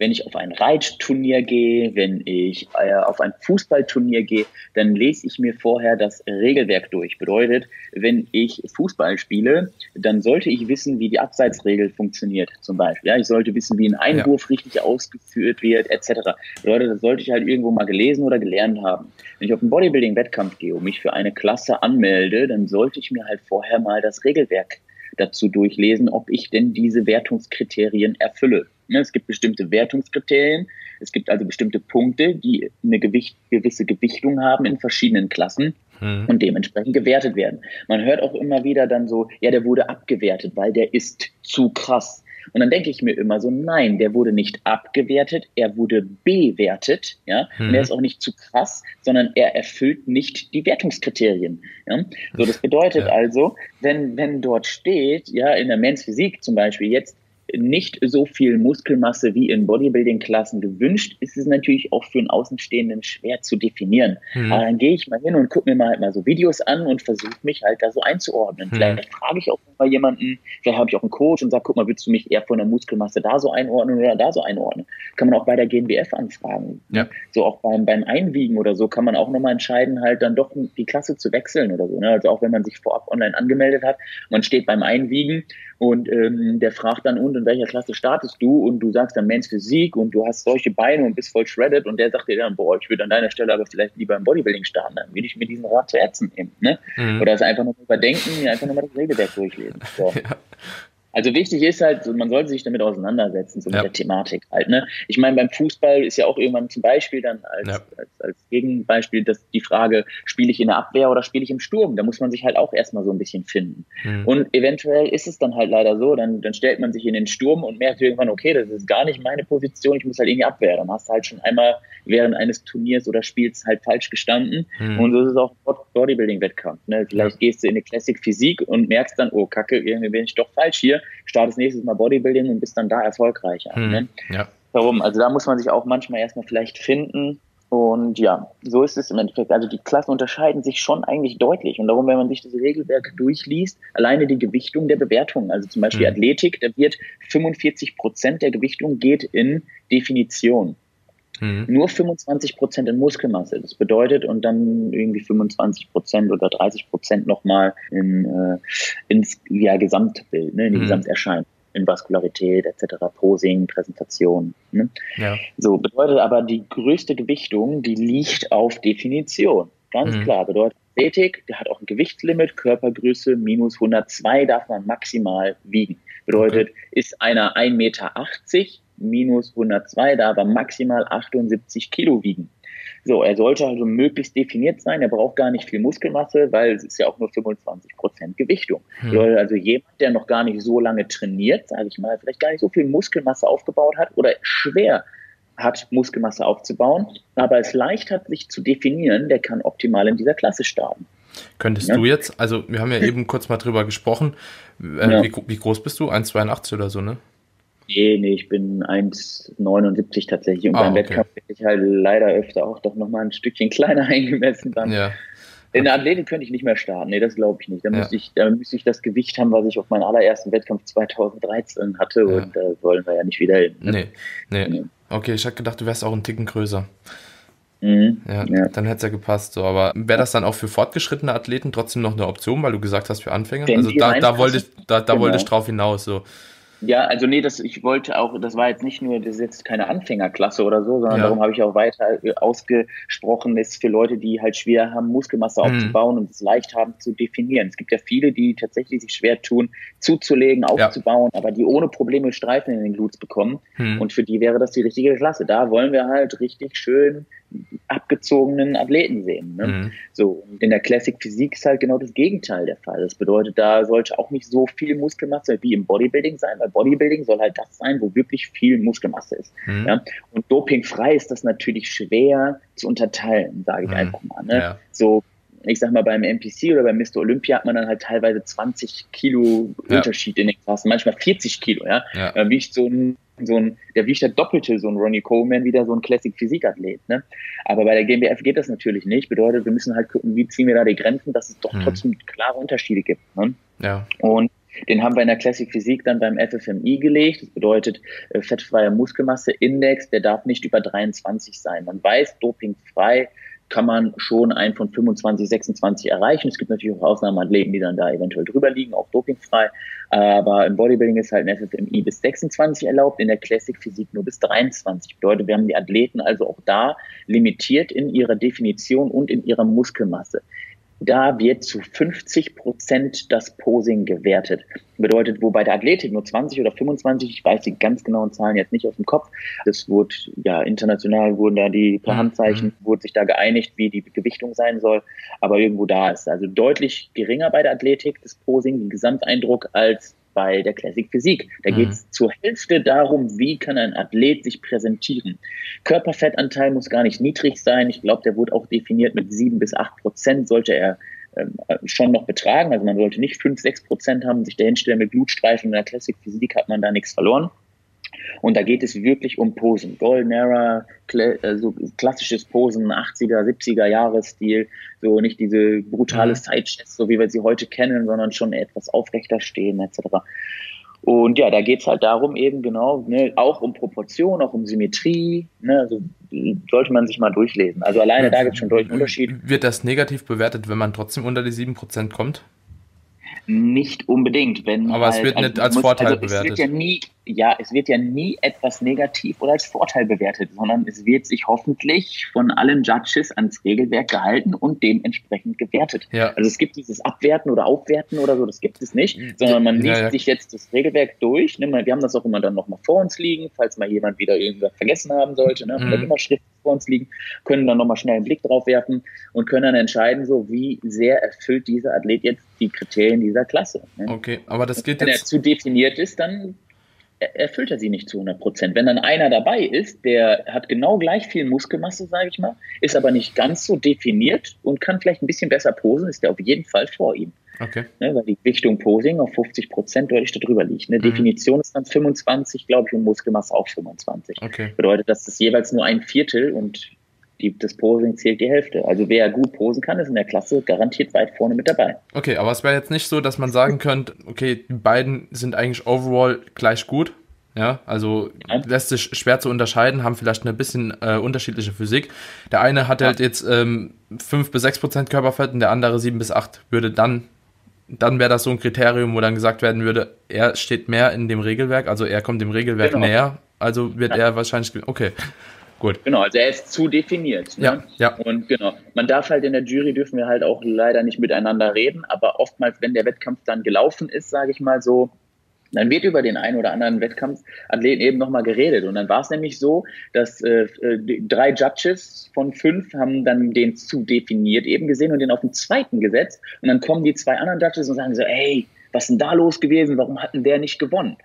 wenn ich auf ein Reitturnier gehe, wenn ich äh, auf ein Fußballturnier gehe, dann lese ich mir vorher das Regelwerk durch. Bedeutet, wenn ich Fußball spiele, dann sollte ich wissen, wie die Abseitsregel funktioniert, zum Beispiel. Ja, ich sollte wissen, wie ein Einwurf ja. richtig ausgeführt wird, etc. Bedeutet, das sollte ich halt irgendwo mal gelesen oder gelernt haben. Wenn ich auf einen Bodybuilding-Wettkampf gehe und mich für eine Klasse anmelde, dann sollte ich mir halt vorher mal das Regelwerk dazu durchlesen, ob ich denn diese Wertungskriterien erfülle. Ne, es gibt bestimmte Wertungskriterien. Es gibt also bestimmte Punkte, die eine Gewicht, gewisse Gewichtung haben in verschiedenen Klassen mhm. und dementsprechend gewertet werden. Man hört auch immer wieder dann so, ja, der wurde abgewertet, weil der ist zu krass. Und dann denke ich mir immer so, nein, der wurde nicht abgewertet, er wurde bewertet, ja, mhm. und er ist auch nicht zu krass, sondern er erfüllt nicht die Wertungskriterien. Ja? So, das bedeutet ja. also, wenn, wenn dort steht, ja, in der Men's Physik zum Beispiel jetzt, nicht so viel Muskelmasse wie in Bodybuilding-Klassen gewünscht, ist es natürlich auch für einen Außenstehenden schwer zu definieren. Mhm. Aber dann gehe ich mal hin und gucke mir mal halt mal so Videos an und versuche mich halt da so einzuordnen. Mhm. Vielleicht frage ich auch mal jemanden, vielleicht habe ich auch einen Coach und sage, guck mal, willst du mich eher von der Muskelmasse da so einordnen oder da so einordnen? Kann man auch bei der GNBF anfragen. Ja. So auch beim, beim Einwiegen oder so kann man auch nochmal entscheiden, halt dann doch die Klasse zu wechseln oder so. Ne? Also auch wenn man sich vorab online angemeldet hat, man steht beim Einwiegen und ähm, der fragt dann, und in welcher Klasse startest du? Und du sagst dann Men's Physik und du hast solche Beine und bist voll shredded. Und der sagt dir dann, boah, ich würde an deiner Stelle aber vielleicht lieber im Bodybuilding starten. Dann will ich mir diesen Rat zu Ärzten nehmen. Ne? Mhm. Oder es einfach nur überdenken, einfach nochmal das Regelwerk durchlesen. So. Ja. Also wichtig ist halt, man sollte sich damit auseinandersetzen, so ja. mit der Thematik halt. Ne? Ich meine, beim Fußball ist ja auch irgendwann zum Beispiel dann als, ja. als, als Gegenbeispiel dass die Frage, spiele ich in der Abwehr oder spiele ich im Sturm? Da muss man sich halt auch erstmal so ein bisschen finden. Mhm. Und eventuell ist es dann halt leider so, dann, dann stellt man sich in den Sturm und merkt irgendwann, okay, das ist gar nicht meine Position, ich muss halt in die Abwehr. Dann hast du halt schon einmal während eines Turniers oder Spiels halt falsch gestanden. Mhm. Und so ist es auch Bodybuilding-Wettkampf. Ne? Vielleicht ja. gehst du in eine Classic Physik und merkst dann, oh Kacke, irgendwie bin ich doch falsch hier startest nächstes Mal Bodybuilding und bist dann da erfolgreicher. Hm, ne? ja. Warum? Also da muss man sich auch manchmal erstmal vielleicht finden. Und ja, so ist es im Endeffekt. Also die Klassen unterscheiden sich schon eigentlich deutlich. Und darum, wenn man sich das Regelwerk durchliest, alleine die Gewichtung der Bewertung, also zum Beispiel hm. Athletik, da wird 45 Prozent der Gewichtung geht in Definition. Mhm. Nur 25 Prozent in Muskelmasse. Das bedeutet, und dann irgendwie 25 Prozent oder 30 Prozent nochmal in, äh, ins ja, Gesamtbild, ne, in die mhm. Gesamterscheinung in Vaskularität etc., Posing, Präsentation. Ne? Ja. So bedeutet aber die größte Gewichtung, die liegt auf Definition. Ganz mhm. klar, bedeutet Athletik, der hat auch ein Gewichtslimit, Körpergröße minus 102 darf man maximal wiegen. Bedeutet, okay. ist einer 1,80 Meter, minus 102, da aber maximal 78 Kilo wiegen. So, er sollte also möglichst definiert sein. Er braucht gar nicht viel Muskelmasse, weil es ist ja auch nur 25 Prozent Gewichtung. Hm. Also jemand, der noch gar nicht so lange trainiert, sage ich mal, vielleicht gar nicht so viel Muskelmasse aufgebaut hat oder schwer hat, Muskelmasse aufzubauen, aber es leicht hat, sich zu definieren, der kann optimal in dieser Klasse starten. Könntest ja? du jetzt, also wir haben ja eben kurz mal drüber gesprochen, äh, ja. wie, wie, groß bist du? 1,82 oder so, ne? Nee, nee, ich bin 1,79 tatsächlich. Und ah, beim okay. Wettkampf bin ich halt leider öfter auch doch nochmal ein Stückchen kleiner eingemessen dann. Ja. In der Athletik könnte ich nicht mehr starten. Nee, das glaube ich nicht. Da, ja. müsste ich, da müsste ich das Gewicht haben, was ich auf meinem allerersten Wettkampf 2013 hatte. Ja. Und da wollen wir ja nicht wieder hin. Ne? Nee, nee. Okay, ich hatte gedacht, du wärst auch einen Ticken größer. Mhm, ja, ja, dann hätte es ja gepasst. So. Aber wäre das dann auch für fortgeschrittene Athleten trotzdem noch eine Option, weil du gesagt hast, für Anfänger? Wenn also da, da, wollte ich, da, da genau. wollte ich drauf hinaus. So. Ja, also nee, das, ich wollte auch, das war jetzt nicht nur, das ist jetzt keine Anfängerklasse oder so, sondern ja. darum habe ich auch weiter äh, ausgesprochen, ist für Leute, die halt schwer haben, Muskelmasse mhm. aufzubauen und es leicht haben zu definieren. Es gibt ja viele, die tatsächlich sich schwer tun, zuzulegen, aufzubauen, ja. aber die ohne Probleme Streifen in den Glutes bekommen. Mhm. Und für die wäre das die richtige Klasse. Da wollen wir halt richtig schön abgezogenen Athleten sehen. Ne? Mhm. So, in der Classic Physik ist halt genau das Gegenteil der Fall. Das bedeutet, da sollte auch nicht so viel Muskelmasse wie im Bodybuilding sein, weil Bodybuilding soll halt das sein, wo wirklich viel Muskelmasse ist. Mhm. Ja? Und dopingfrei ist das natürlich schwer zu unterteilen, sage ich mhm. einfach mal. Ne? Ja. So, ich sag mal, beim NPC oder beim Mr. Olympia hat man dann halt teilweise 20 Kilo ja. Unterschied in den Klassen, manchmal 40 Kilo, ja. ja. Da wiegt so ein, so ein, der wiegt der Doppelte, so ein Ronnie Coleman, wieder so ein Classic Physikathlet, ne. Aber bei der GmbF geht das natürlich nicht. Bedeutet, wir müssen halt gucken, wie ziehen wir da die Grenzen, dass es doch mhm. trotzdem klare Unterschiede gibt, ne? Ja. Und den haben wir in der Classic Physik dann beim FFMI gelegt. Das bedeutet äh, fettfreier Muskelmasse-Index, der darf nicht über 23 sein. Man weiß, dopingfrei kann man schon einen von 25, 26 erreichen. Es gibt natürlich auch Ausnahmeathleten, die dann da eventuell drüber liegen, auch dopingfrei. Aber im Bodybuilding ist halt ein FFMI bis 26 erlaubt, in der Classic Physik nur bis 23. Bedeutet, wir haben die Athleten also auch da limitiert in ihrer Definition und in ihrer Muskelmasse. Da wird zu 50 Prozent das Posing gewertet. Bedeutet, wo bei der Athletik nur 20 oder 25, ich weiß die ganz genauen Zahlen jetzt nicht aus dem Kopf, das wurde, ja, international wurden da die per mhm. Handzeichen, mhm. wurde sich da geeinigt, wie die Gewichtung sein soll, aber irgendwo da ist. Also deutlich geringer bei der Athletik, das Posing, den Gesamteindruck als bei der Classic Physik. Da mhm. geht es zur Hälfte darum, wie kann ein Athlet sich präsentieren. Körperfettanteil muss gar nicht niedrig sein. Ich glaube, der wurde auch definiert mit sieben bis acht Prozent sollte er ähm, schon noch betragen. Also man sollte nicht fünf, sechs Prozent haben, sich dahinstellen mit Blutstreifen. In der Classic Physik hat man da nichts verloren. Und da geht es wirklich um Posen. Golden Era, also klassisches Posen, 80er, 70er Jahresstil, so nicht diese brutale mhm. Sidechest, so wie wir sie heute kennen, sondern schon etwas aufrechter stehen, etc. Und ja, da geht's halt darum, eben genau, ne, auch um Proportion, auch um Symmetrie, ne, also sollte man sich mal durchlesen. Also alleine da gibt's schon deutlich Unterschied. Wird das negativ bewertet, wenn man trotzdem unter die 7% kommt? Nicht unbedingt, wenn. Aber halt, es wird also nicht als muss, Vorteil also bewertet. Es wird ja nie, ja, es wird ja nie etwas negativ oder als Vorteil bewertet, sondern es wird sich hoffentlich von allen Judges ans Regelwerk gehalten und dementsprechend gewertet. Ja. Also es gibt dieses Abwerten oder Aufwerten oder so, das gibt es nicht, sondern man liest ja, ja. sich jetzt das Regelwerk durch. Ne? Wir haben das auch immer dann nochmal vor uns liegen, falls mal jemand wieder irgendwas vergessen haben sollte. Ne? Mhm. immer Schrift vor uns liegen, können dann nochmal schnell einen Blick drauf werfen und können dann entscheiden, so wie sehr erfüllt dieser Athlet jetzt die Kriterien dieser Klasse. Ne? Okay, aber das geht Wenn jetzt... er zu definiert ist, dann erfüllt er sie nicht zu 100 Prozent. Wenn dann einer dabei ist, der hat genau gleich viel Muskelmasse, sage ich mal, ist aber nicht ganz so definiert und kann vielleicht ein bisschen besser posen, ist der auf jeden Fall vor ihm. Okay. Ne, weil die Gewichtung Posing auf 50 Prozent deutlich darüber liegt. Ne? Mhm. Definition ist dann 25, glaube ich, und Muskelmasse auch 25. Okay. Bedeutet, dass das jeweils nur ein Viertel und die, das Posing zählt die Hälfte. Also wer gut posen kann, ist in der Klasse garantiert weit vorne mit dabei. Okay, aber es wäre jetzt nicht so, dass man sagen könnte, okay, die beiden sind eigentlich overall gleich gut. Ja, also ja. lässt sich schwer zu unterscheiden, haben vielleicht eine bisschen äh, unterschiedliche Physik. Der eine hat ja. halt jetzt ähm, 5 bis 6 Prozent Körperfett und der andere 7 bis 8. Würde dann, dann wäre das so ein Kriterium, wo dann gesagt werden würde, er steht mehr in dem Regelwerk, also er kommt dem Regelwerk genau. näher, also wird ja. er wahrscheinlich, okay. Gut. Genau, also er ist zu definiert. Ne? Ja, ja. Und genau, man darf halt in der Jury dürfen wir halt auch leider nicht miteinander reden, aber oftmals, wenn der Wettkampf dann gelaufen ist, sage ich mal so, dann wird über den einen oder anderen Wettkampfathleten eben nochmal geredet. Und dann war es nämlich so, dass äh, äh drei Judges von fünf haben dann den zu definiert eben gesehen und den auf den zweiten gesetzt. Und dann kommen die zwei anderen Judges und sagen so, ey, was ist denn da los gewesen? Warum hat denn der nicht gewonnen?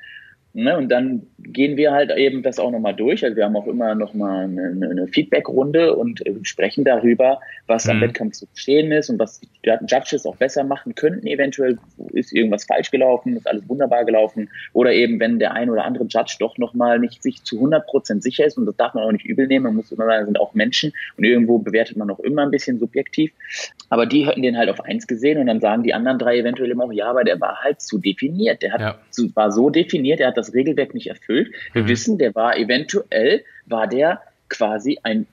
Ne, und dann gehen wir halt eben das auch nochmal durch. Also wir haben auch immer nochmal eine, eine Feedback-Runde und äh, sprechen darüber, was mhm. am Wettkampf zu geschehen ist und was die Judges auch besser machen könnten. Eventuell ist irgendwas falsch gelaufen, ist alles wunderbar gelaufen. Oder eben, wenn der ein oder andere Judge doch nochmal nicht sich zu 100 Prozent sicher ist und das darf man auch nicht übel nehmen. Man muss immer sagen, sind auch Menschen und irgendwo bewertet man auch immer ein bisschen subjektiv. Aber die hätten den halt auf eins gesehen und dann sagen die anderen drei eventuell immer auch, ja, aber der war halt zu definiert. Der hat, ja. war so definiert, er hat das das Regelwerk nicht erfüllt. Wir mhm. wissen, der war eventuell, war der quasi ein,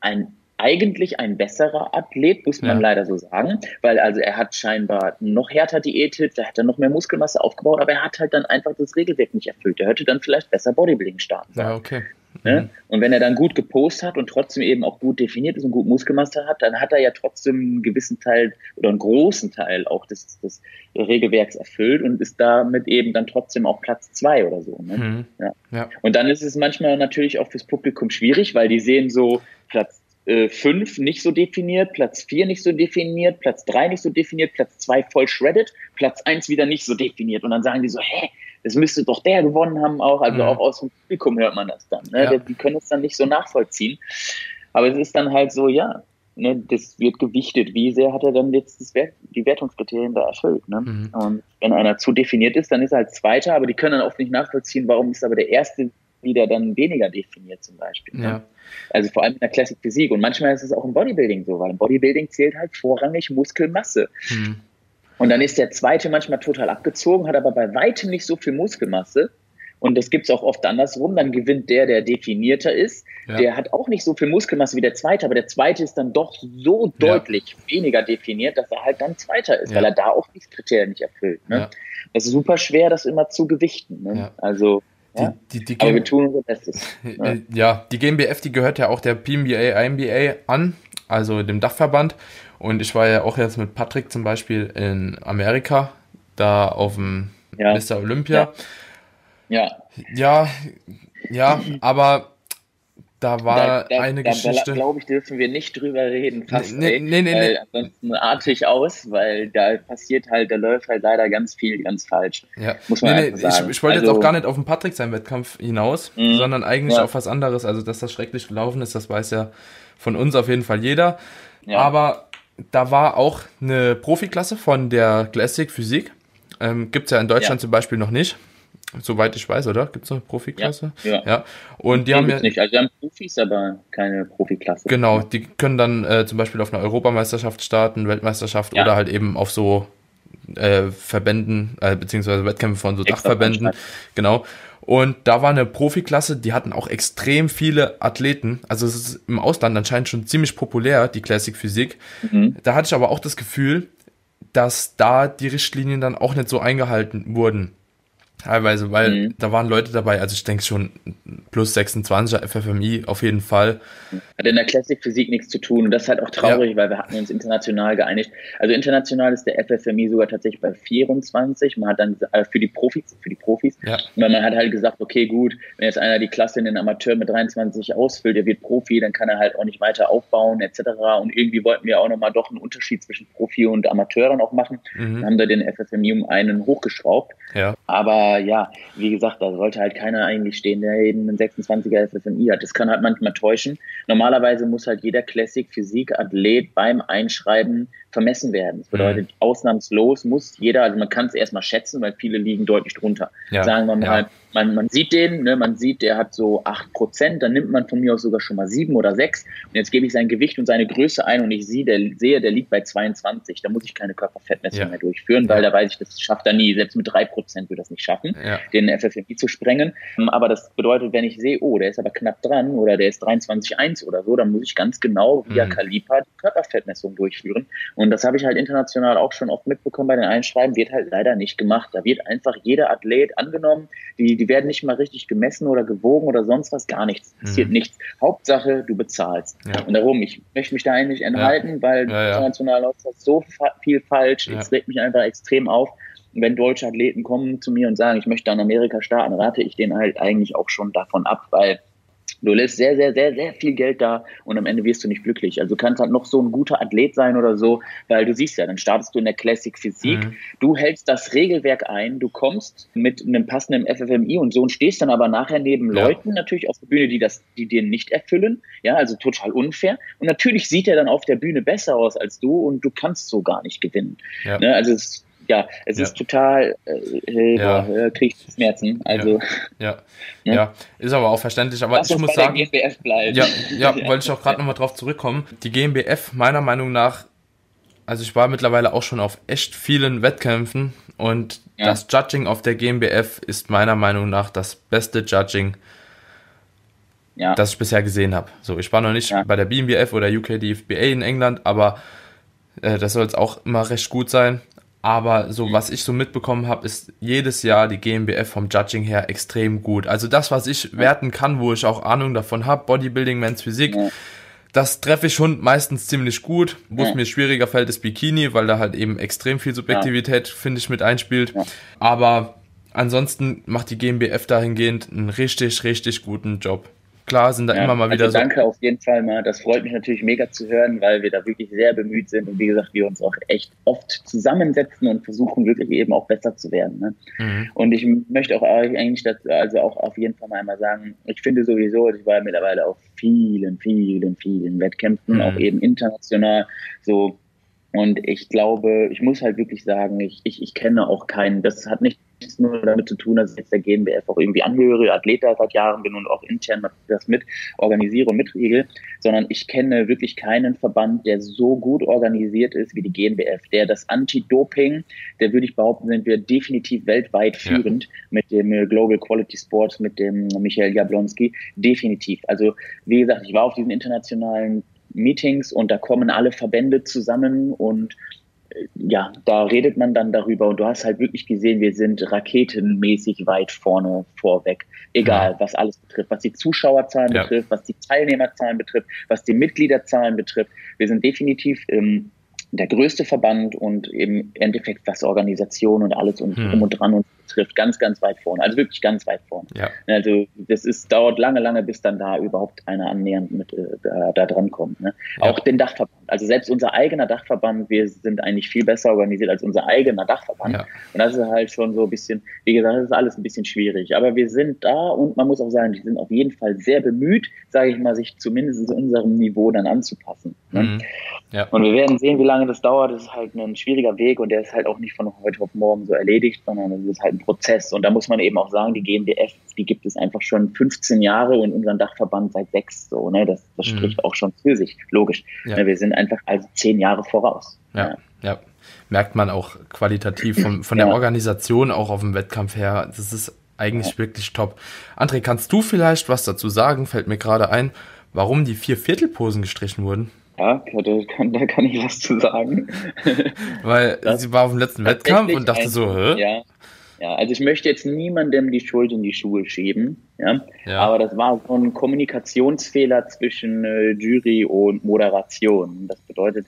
ein eigentlich ein besserer Athlet, muss man ja. leider so sagen, weil also er hat scheinbar noch härter diätet, da hat er noch mehr Muskelmasse aufgebaut, aber er hat halt dann einfach das Regelwerk nicht erfüllt. Er hätte dann vielleicht besser Bodybuilding starten sollen. Ja, okay. Ne? Mhm. Und wenn er dann gut gepostet hat und trotzdem eben auch gut definiert ist und gut Muskelmasse hat, dann hat er ja trotzdem einen gewissen Teil oder einen großen Teil auch des, des Regelwerks erfüllt und ist damit eben dann trotzdem auch Platz zwei oder so. Ne? Mhm. Ja. ja. Und dann ist es manchmal natürlich auch fürs Publikum schwierig, weil die sehen so Platz 5 äh, nicht so definiert, Platz 4 nicht so definiert, Platz 3 nicht so definiert, Platz 2 voll shredded, Platz 1 wieder nicht so definiert. Und dann sagen die so, hä, das müsste doch der gewonnen haben auch. Also mhm. auch aus dem Publikum hört man das dann. Ne? Ja. Die können es dann nicht so nachvollziehen. Aber es ist dann halt so, ja, ne, das wird gewichtet. Wie sehr hat er dann jetzt das Wert, die Wertungskriterien da erfüllt? Ne? Mhm. Und wenn einer zu definiert ist, dann ist er halt Zweiter, aber die können dann oft nicht nachvollziehen, warum ist aber der Erste wieder dann weniger definiert zum Beispiel. Ne? Ja. Also vor allem in der Classic Physik. Und manchmal ist es auch im Bodybuilding so, weil im Bodybuilding zählt halt vorrangig Muskelmasse. Mhm. Und dann ist der Zweite manchmal total abgezogen, hat aber bei weitem nicht so viel Muskelmasse. Und das gibt es auch oft andersrum. Dann gewinnt der, der definierter ist. Ja. Der hat auch nicht so viel Muskelmasse wie der Zweite, aber der Zweite ist dann doch so deutlich ja. weniger definiert, dass er halt dann Zweiter ist, ja. weil er da auch die Kriterien nicht erfüllt. Ne? Das ist super schwer, das immer zu gewichten. Ne? Also die, die, die Aber wir tun unser Bestes. Ja. ja, die GmbF, die gehört ja auch der PMBA, IMBA an, also dem Dachverband. Und ich war ja auch jetzt mit Patrick zum Beispiel in Amerika, da auf dem ja. Mr. Olympia. Ja. Ja, ja, aber da war da, da, eine da, Geschichte. Da glaube ich, dürfen wir nicht drüber reden, fast. Nee, nee, nee, nee, Ansonsten artig aus, weil da passiert halt, da läuft halt leider ganz viel ganz falsch. Ja. Muss man nee, nee, sagen. Ich, ich wollte also, jetzt auch gar nicht auf den Patrick seinen Wettkampf hinaus, mh, sondern eigentlich ja. auf was anderes. Also, dass das schrecklich gelaufen ist, das weiß ja von uns auf jeden Fall jeder. Ja. Aber da war auch eine Profiklasse von der Classic Physik. Ähm, Gibt es ja in Deutschland ja. zum Beispiel noch nicht. Soweit ich weiß, oder? Gibt es eine Profiklasse? Ja. ja. ja. Und die, die haben ja. Nicht. Also, die haben Profis, aber keine Profiklasse. Genau, die können dann äh, zum Beispiel auf einer Europameisterschaft starten, Weltmeisterschaft ja. oder halt eben auf so äh, Verbänden, äh, beziehungsweise Wettkämpfe von so Extra Dachverbänden. Genau. Und da war eine Profiklasse, die hatten auch extrem viele Athleten. Also es ist im Ausland anscheinend schon ziemlich populär, die Classic Physik. Mhm. Da hatte ich aber auch das Gefühl, dass da die Richtlinien dann auch nicht so eingehalten wurden. Teilweise, weil mhm. da waren Leute dabei, also ich denke schon plus 26er FFMI auf jeden Fall. Hat in der Classic Physik nichts zu tun und das ist halt auch traurig, ja. weil wir hatten uns international geeinigt. Also international ist der FFMI sogar tatsächlich bei 24. Man hat dann äh, für die Profis, für die Profis, ja. weil man hat halt gesagt, okay, gut, wenn jetzt einer die Klasse in den Amateur mit 23 ausfüllt, der wird Profi, dann kann er halt auch nicht weiter aufbauen etc. Und irgendwie wollten wir auch nochmal doch einen Unterschied zwischen Profi und Amateur dann auch machen. Mhm. Dann haben wir den FFMI um einen hochgeschraubt. Ja. Aber ja, wie gesagt, da sollte halt keiner eigentlich stehen, der eben einen 26er FFMI hat. Das kann halt manchmal täuschen. Normalerweise muss halt jeder Classic Physik Athlet beim Einschreiben vermessen werden. Das bedeutet, mhm. ausnahmslos muss jeder, also man kann es erstmal schätzen, weil viele liegen deutlich drunter. Ja. Sagen wir mal, ja. man, man sieht den, ne, man sieht, der hat so acht Prozent, dann nimmt man von mir aus sogar schon mal sieben oder sechs und jetzt gebe ich sein Gewicht und seine Größe ein und ich sehe, der, sehe, der liegt bei 22. Da muss ich keine Körperfettmessung ja. mehr durchführen, weil da weiß ich, das schafft er nie. Selbst mit drei Prozent wird das nicht schaffen, den FFMI zu sprengen. Aber das bedeutet, wenn ich sehe, oh, der ist aber knapp dran oder der ist 23,1 oder so, dann muss ich ganz genau via mhm. Kaliper die Körperfettmessung durchführen. Und und das habe ich halt international auch schon oft mitbekommen bei den Einschreiben, wird halt leider nicht gemacht. Da wird einfach jeder Athlet angenommen, die, die werden nicht mal richtig gemessen oder gewogen oder sonst was, gar nichts. Passiert mhm. nichts. Hauptsache, du bezahlst. Ja. Und darum, ich möchte mich da eigentlich enthalten, ja. weil ja, international läuft das so viel falsch. Es regt mich einfach extrem auf. Und wenn deutsche Athleten kommen zu mir und sagen, ich möchte an Amerika starten, rate ich denen halt eigentlich auch schon davon ab, weil Du lässt sehr, sehr, sehr, sehr viel Geld da und am Ende wirst du nicht glücklich. Also du kannst halt noch so ein guter Athlet sein oder so, weil du siehst ja, dann startest du in der Classic Physik, mhm. du hältst das Regelwerk ein, du kommst mit einem passenden FFMI und so und stehst dann aber nachher neben ja. Leuten natürlich auf der Bühne, die das, die dir nicht erfüllen. Ja, also total unfair. Und natürlich sieht er dann auf der Bühne besser aus als du und du kannst so gar nicht gewinnen. Ja. Ne? Also es ja, es ja. ist total, äh, ja. boah, kriege ich Schmerzen. Also, ja. Ja. ja. ist aber auch verständlich. Aber Lass ich muss sagen, GmbF bleibt. Ja, ja, wollte ich auch gerade nochmal drauf zurückkommen. Die GmbF, meiner Meinung nach, also ich war mittlerweile auch schon auf echt vielen Wettkämpfen und das Judging auf der GmbF ist meiner Meinung nach das beste Judging, ja. das ich bisher gesehen habe. So, ich war noch nicht bei der BMBF oder UKDFBA in England, aber äh, das soll jetzt auch immer recht gut sein. Aber so, was ich so mitbekommen habe, ist jedes Jahr die GmbF vom Judging her extrem gut. Also das, was ich werten kann, wo ich auch Ahnung davon habe, Bodybuilding, Men's Physik, ja. das treffe ich schon meistens ziemlich gut. Wo ja. es mir schwieriger fällt, ist Bikini, weil da halt eben extrem viel Subjektivität, ja. finde ich, mit einspielt. Aber ansonsten macht die GmbF dahingehend einen richtig, richtig guten Job. Klar sind da ja, immer mal wieder also danke so. auf jeden Fall mal. Das freut mich natürlich mega zu hören, weil wir da wirklich sehr bemüht sind und wie gesagt, wir uns auch echt oft zusammensetzen und versuchen wirklich eben auch besser zu werden. Ne? Mhm. Und ich möchte auch eigentlich dazu, also auch auf jeden Fall mal einmal sagen, ich finde sowieso, ich war mittlerweile auf vielen, vielen, vielen Wettkämpfen, mhm. auch eben international so und ich glaube, ich muss halt wirklich sagen, ich, ich, ich kenne auch keinen, das hat nichts nur damit zu tun, dass ich jetzt der GmbF auch irgendwie angehöre, Athlet seit Jahren bin und auch intern das mit organisiere und mitregel, sondern ich kenne wirklich keinen Verband, der so gut organisiert ist wie die GmbF, der das Anti-Doping, der würde ich behaupten, sind wir definitiv weltweit führend ja. mit dem äh, Global Quality Sports, mit dem Michael Jablonski, definitiv. Also wie gesagt, ich war auf diesen internationalen Meetings und da kommen alle Verbände zusammen und ja, da redet man dann darüber und du hast halt wirklich gesehen, wir sind raketenmäßig weit vorne vorweg. Egal, was alles betrifft, was die Zuschauerzahlen ja. betrifft, was die Teilnehmerzahlen betrifft, was die Mitgliederzahlen betrifft. Wir sind definitiv ähm, der größte Verband und im Endeffekt was Organisation und alles und hm. drum und dran und betrifft, ganz, ganz weit vorne. Also wirklich ganz weit vorne. Ja. Also das ist, dauert lange, lange, bis dann da überhaupt einer annähernd mit äh, da, da dran kommt. Ne? Ja. Auch den Dachverband. Also selbst unser eigener Dachverband, wir sind eigentlich viel besser organisiert als unser eigener Dachverband. Ja. Und das ist halt schon so ein bisschen, wie gesagt, das ist alles ein bisschen schwierig. Aber wir sind da und man muss auch sagen, die sind auf jeden Fall sehr bemüht, sage ich mal, sich zumindest unserem Niveau dann anzupassen. Ne? Mhm. Ja. Und wir werden sehen, wie lange das dauert. Das ist halt ein schwieriger Weg und der ist halt auch nicht von heute auf morgen so erledigt, sondern es ist halt ein Prozess. Und da muss man eben auch sagen, die GmbF, die gibt es einfach schon 15 Jahre und unseren Dachverband seit sechs. So, ne? Das, das mhm. spricht auch schon für sich, logisch. Ja. Ne, wir sind einfach also zehn Jahre voraus. Ja, ja. ja. Merkt man auch qualitativ von, von der Organisation auch auf dem Wettkampf her. Das ist eigentlich wirklich top. André, kannst du vielleicht was dazu sagen? Fällt mir gerade ein, warum die vier Viertelposen gestrichen wurden? Ja, da kann, da kann ich was zu sagen. Weil das sie war auf dem letzten Wettkampf und dachte so, hä? Ja, ja, also ich möchte jetzt niemandem die Schuld in die Schuhe schieben, ja, ja. aber das war so ein Kommunikationsfehler zwischen äh, Jury und Moderation. Das bedeutet,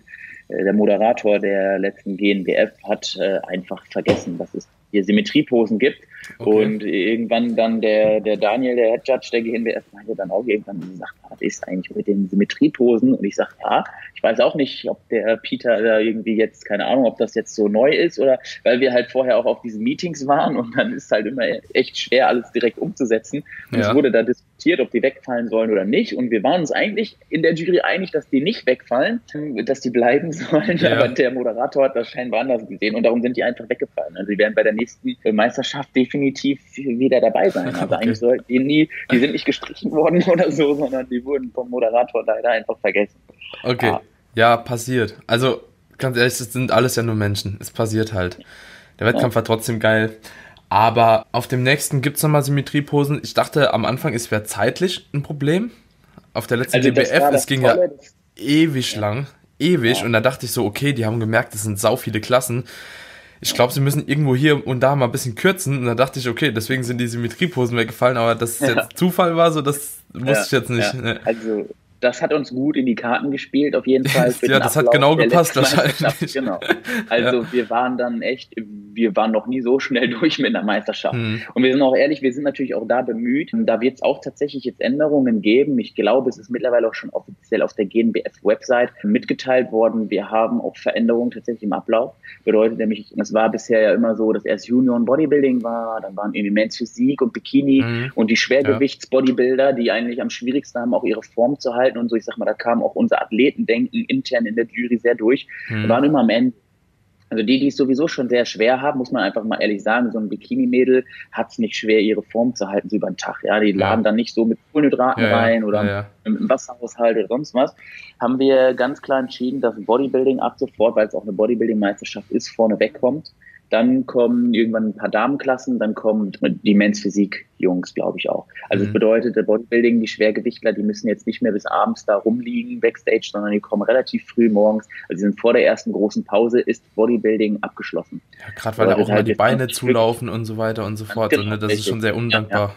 äh, der Moderator der letzten GNBF hat äh, einfach vergessen, dass es hier Symmetrieposen gibt. Okay. Und irgendwann dann der, der Daniel, der Head Judge der GNBF, meinte dann auch irgendwann gesagt, was ist eigentlich mit den Symmetrieposen? Und ich sage, ja, ich weiß auch nicht, ob der Peter da irgendwie jetzt, keine Ahnung, ob das jetzt so neu ist oder weil wir halt vorher auch auf diesen Meetings waren und dann ist halt immer echt schwer, alles direkt umzusetzen. Und ja. es wurde da diskutiert, ob die wegfallen sollen oder nicht. Und wir waren uns eigentlich in der Jury einig, dass die nicht wegfallen, dass die bleiben sollen. Ja. Aber der Moderator hat das scheinbar anders gesehen und darum sind die einfach weggefallen. Also die werden bei der nächsten Meisterschaft definitiv wieder dabei sein. Also okay. eigentlich sollten die nie, die sind nicht gestrichen worden oder so, sondern die wurden vom Moderator leider einfach vergessen. Okay. Ja. Ja, passiert. Also, ganz ehrlich, das sind alles ja nur Menschen. Es passiert halt. Der Wettkampf ja. war trotzdem geil. Aber auf dem nächsten gibt es nochmal Symmetrieposen. Ich dachte am Anfang, es wäre zeitlich ein Problem. Auf der letzten also DBF, es ging Tolle, ja ewig ja. lang. Ewig. Ja. Und da dachte ich so, okay, die haben gemerkt, es sind sau viele Klassen. Ich glaube, sie müssen irgendwo hier und da mal ein bisschen kürzen. Und da dachte ich, okay, deswegen sind die Symmetrieposen weggefallen. Aber dass es jetzt Zufall war, so das wusste ich jetzt nicht. Ne. Also das hat uns gut in die Karten gespielt, auf jeden Fall. ja, das Ablauf hat genau gepasst wahrscheinlich. Genau. Also ja. wir waren dann echt, wir waren noch nie so schnell durch mit einer Meisterschaft. Mhm. Und wir sind auch ehrlich, wir sind natürlich auch da bemüht. Da wird es auch tatsächlich jetzt Änderungen geben. Ich glaube, es ist mittlerweile auch schon offiziell auf der GNBF-Website mitgeteilt worden. Wir haben auch Veränderungen tatsächlich im Ablauf. Bedeutet nämlich, es war bisher ja immer so, dass erst Junior und Bodybuilding war, dann waren irgendwie Men's Physik und Bikini mhm. und die Schwergewichtsbodybuilder, die eigentlich am schwierigsten haben, auch ihre Form zu halten und so. Ich sag mal, da kam auch unser Athletendenken intern in der Jury sehr durch. Mhm. Wir waren immer am Ende also die, die es sowieso schon sehr schwer haben, muss man einfach mal ehrlich sagen, so ein Bikini-Mädel hat es nicht schwer, ihre Form zu halten so über den Tag. Ja, die ja. laden dann nicht so mit Kohlenhydraten ja, rein oder ja, im Wasserhaushalt oder sonst was. Haben wir ganz klar entschieden, dass Bodybuilding ab sofort, weil es auch eine Bodybuilding-Meisterschaft ist, vorne wegkommt. Dann kommen irgendwann ein paar Damenklassen, dann kommen die Men's Physik Jungs, glaube ich auch. Also mhm. das bedeutet, der Bodybuilding, die Schwergewichtler, die müssen jetzt nicht mehr bis abends da rumliegen backstage, sondern die kommen relativ früh morgens. Also sind vor der ersten großen Pause ist Bodybuilding abgeschlossen. Ja, gerade weil da auch mal halt die Beine zulaufen und so weiter und so fort. Genau, und, ne, das richtig. ist schon sehr undankbar. Ja, ja.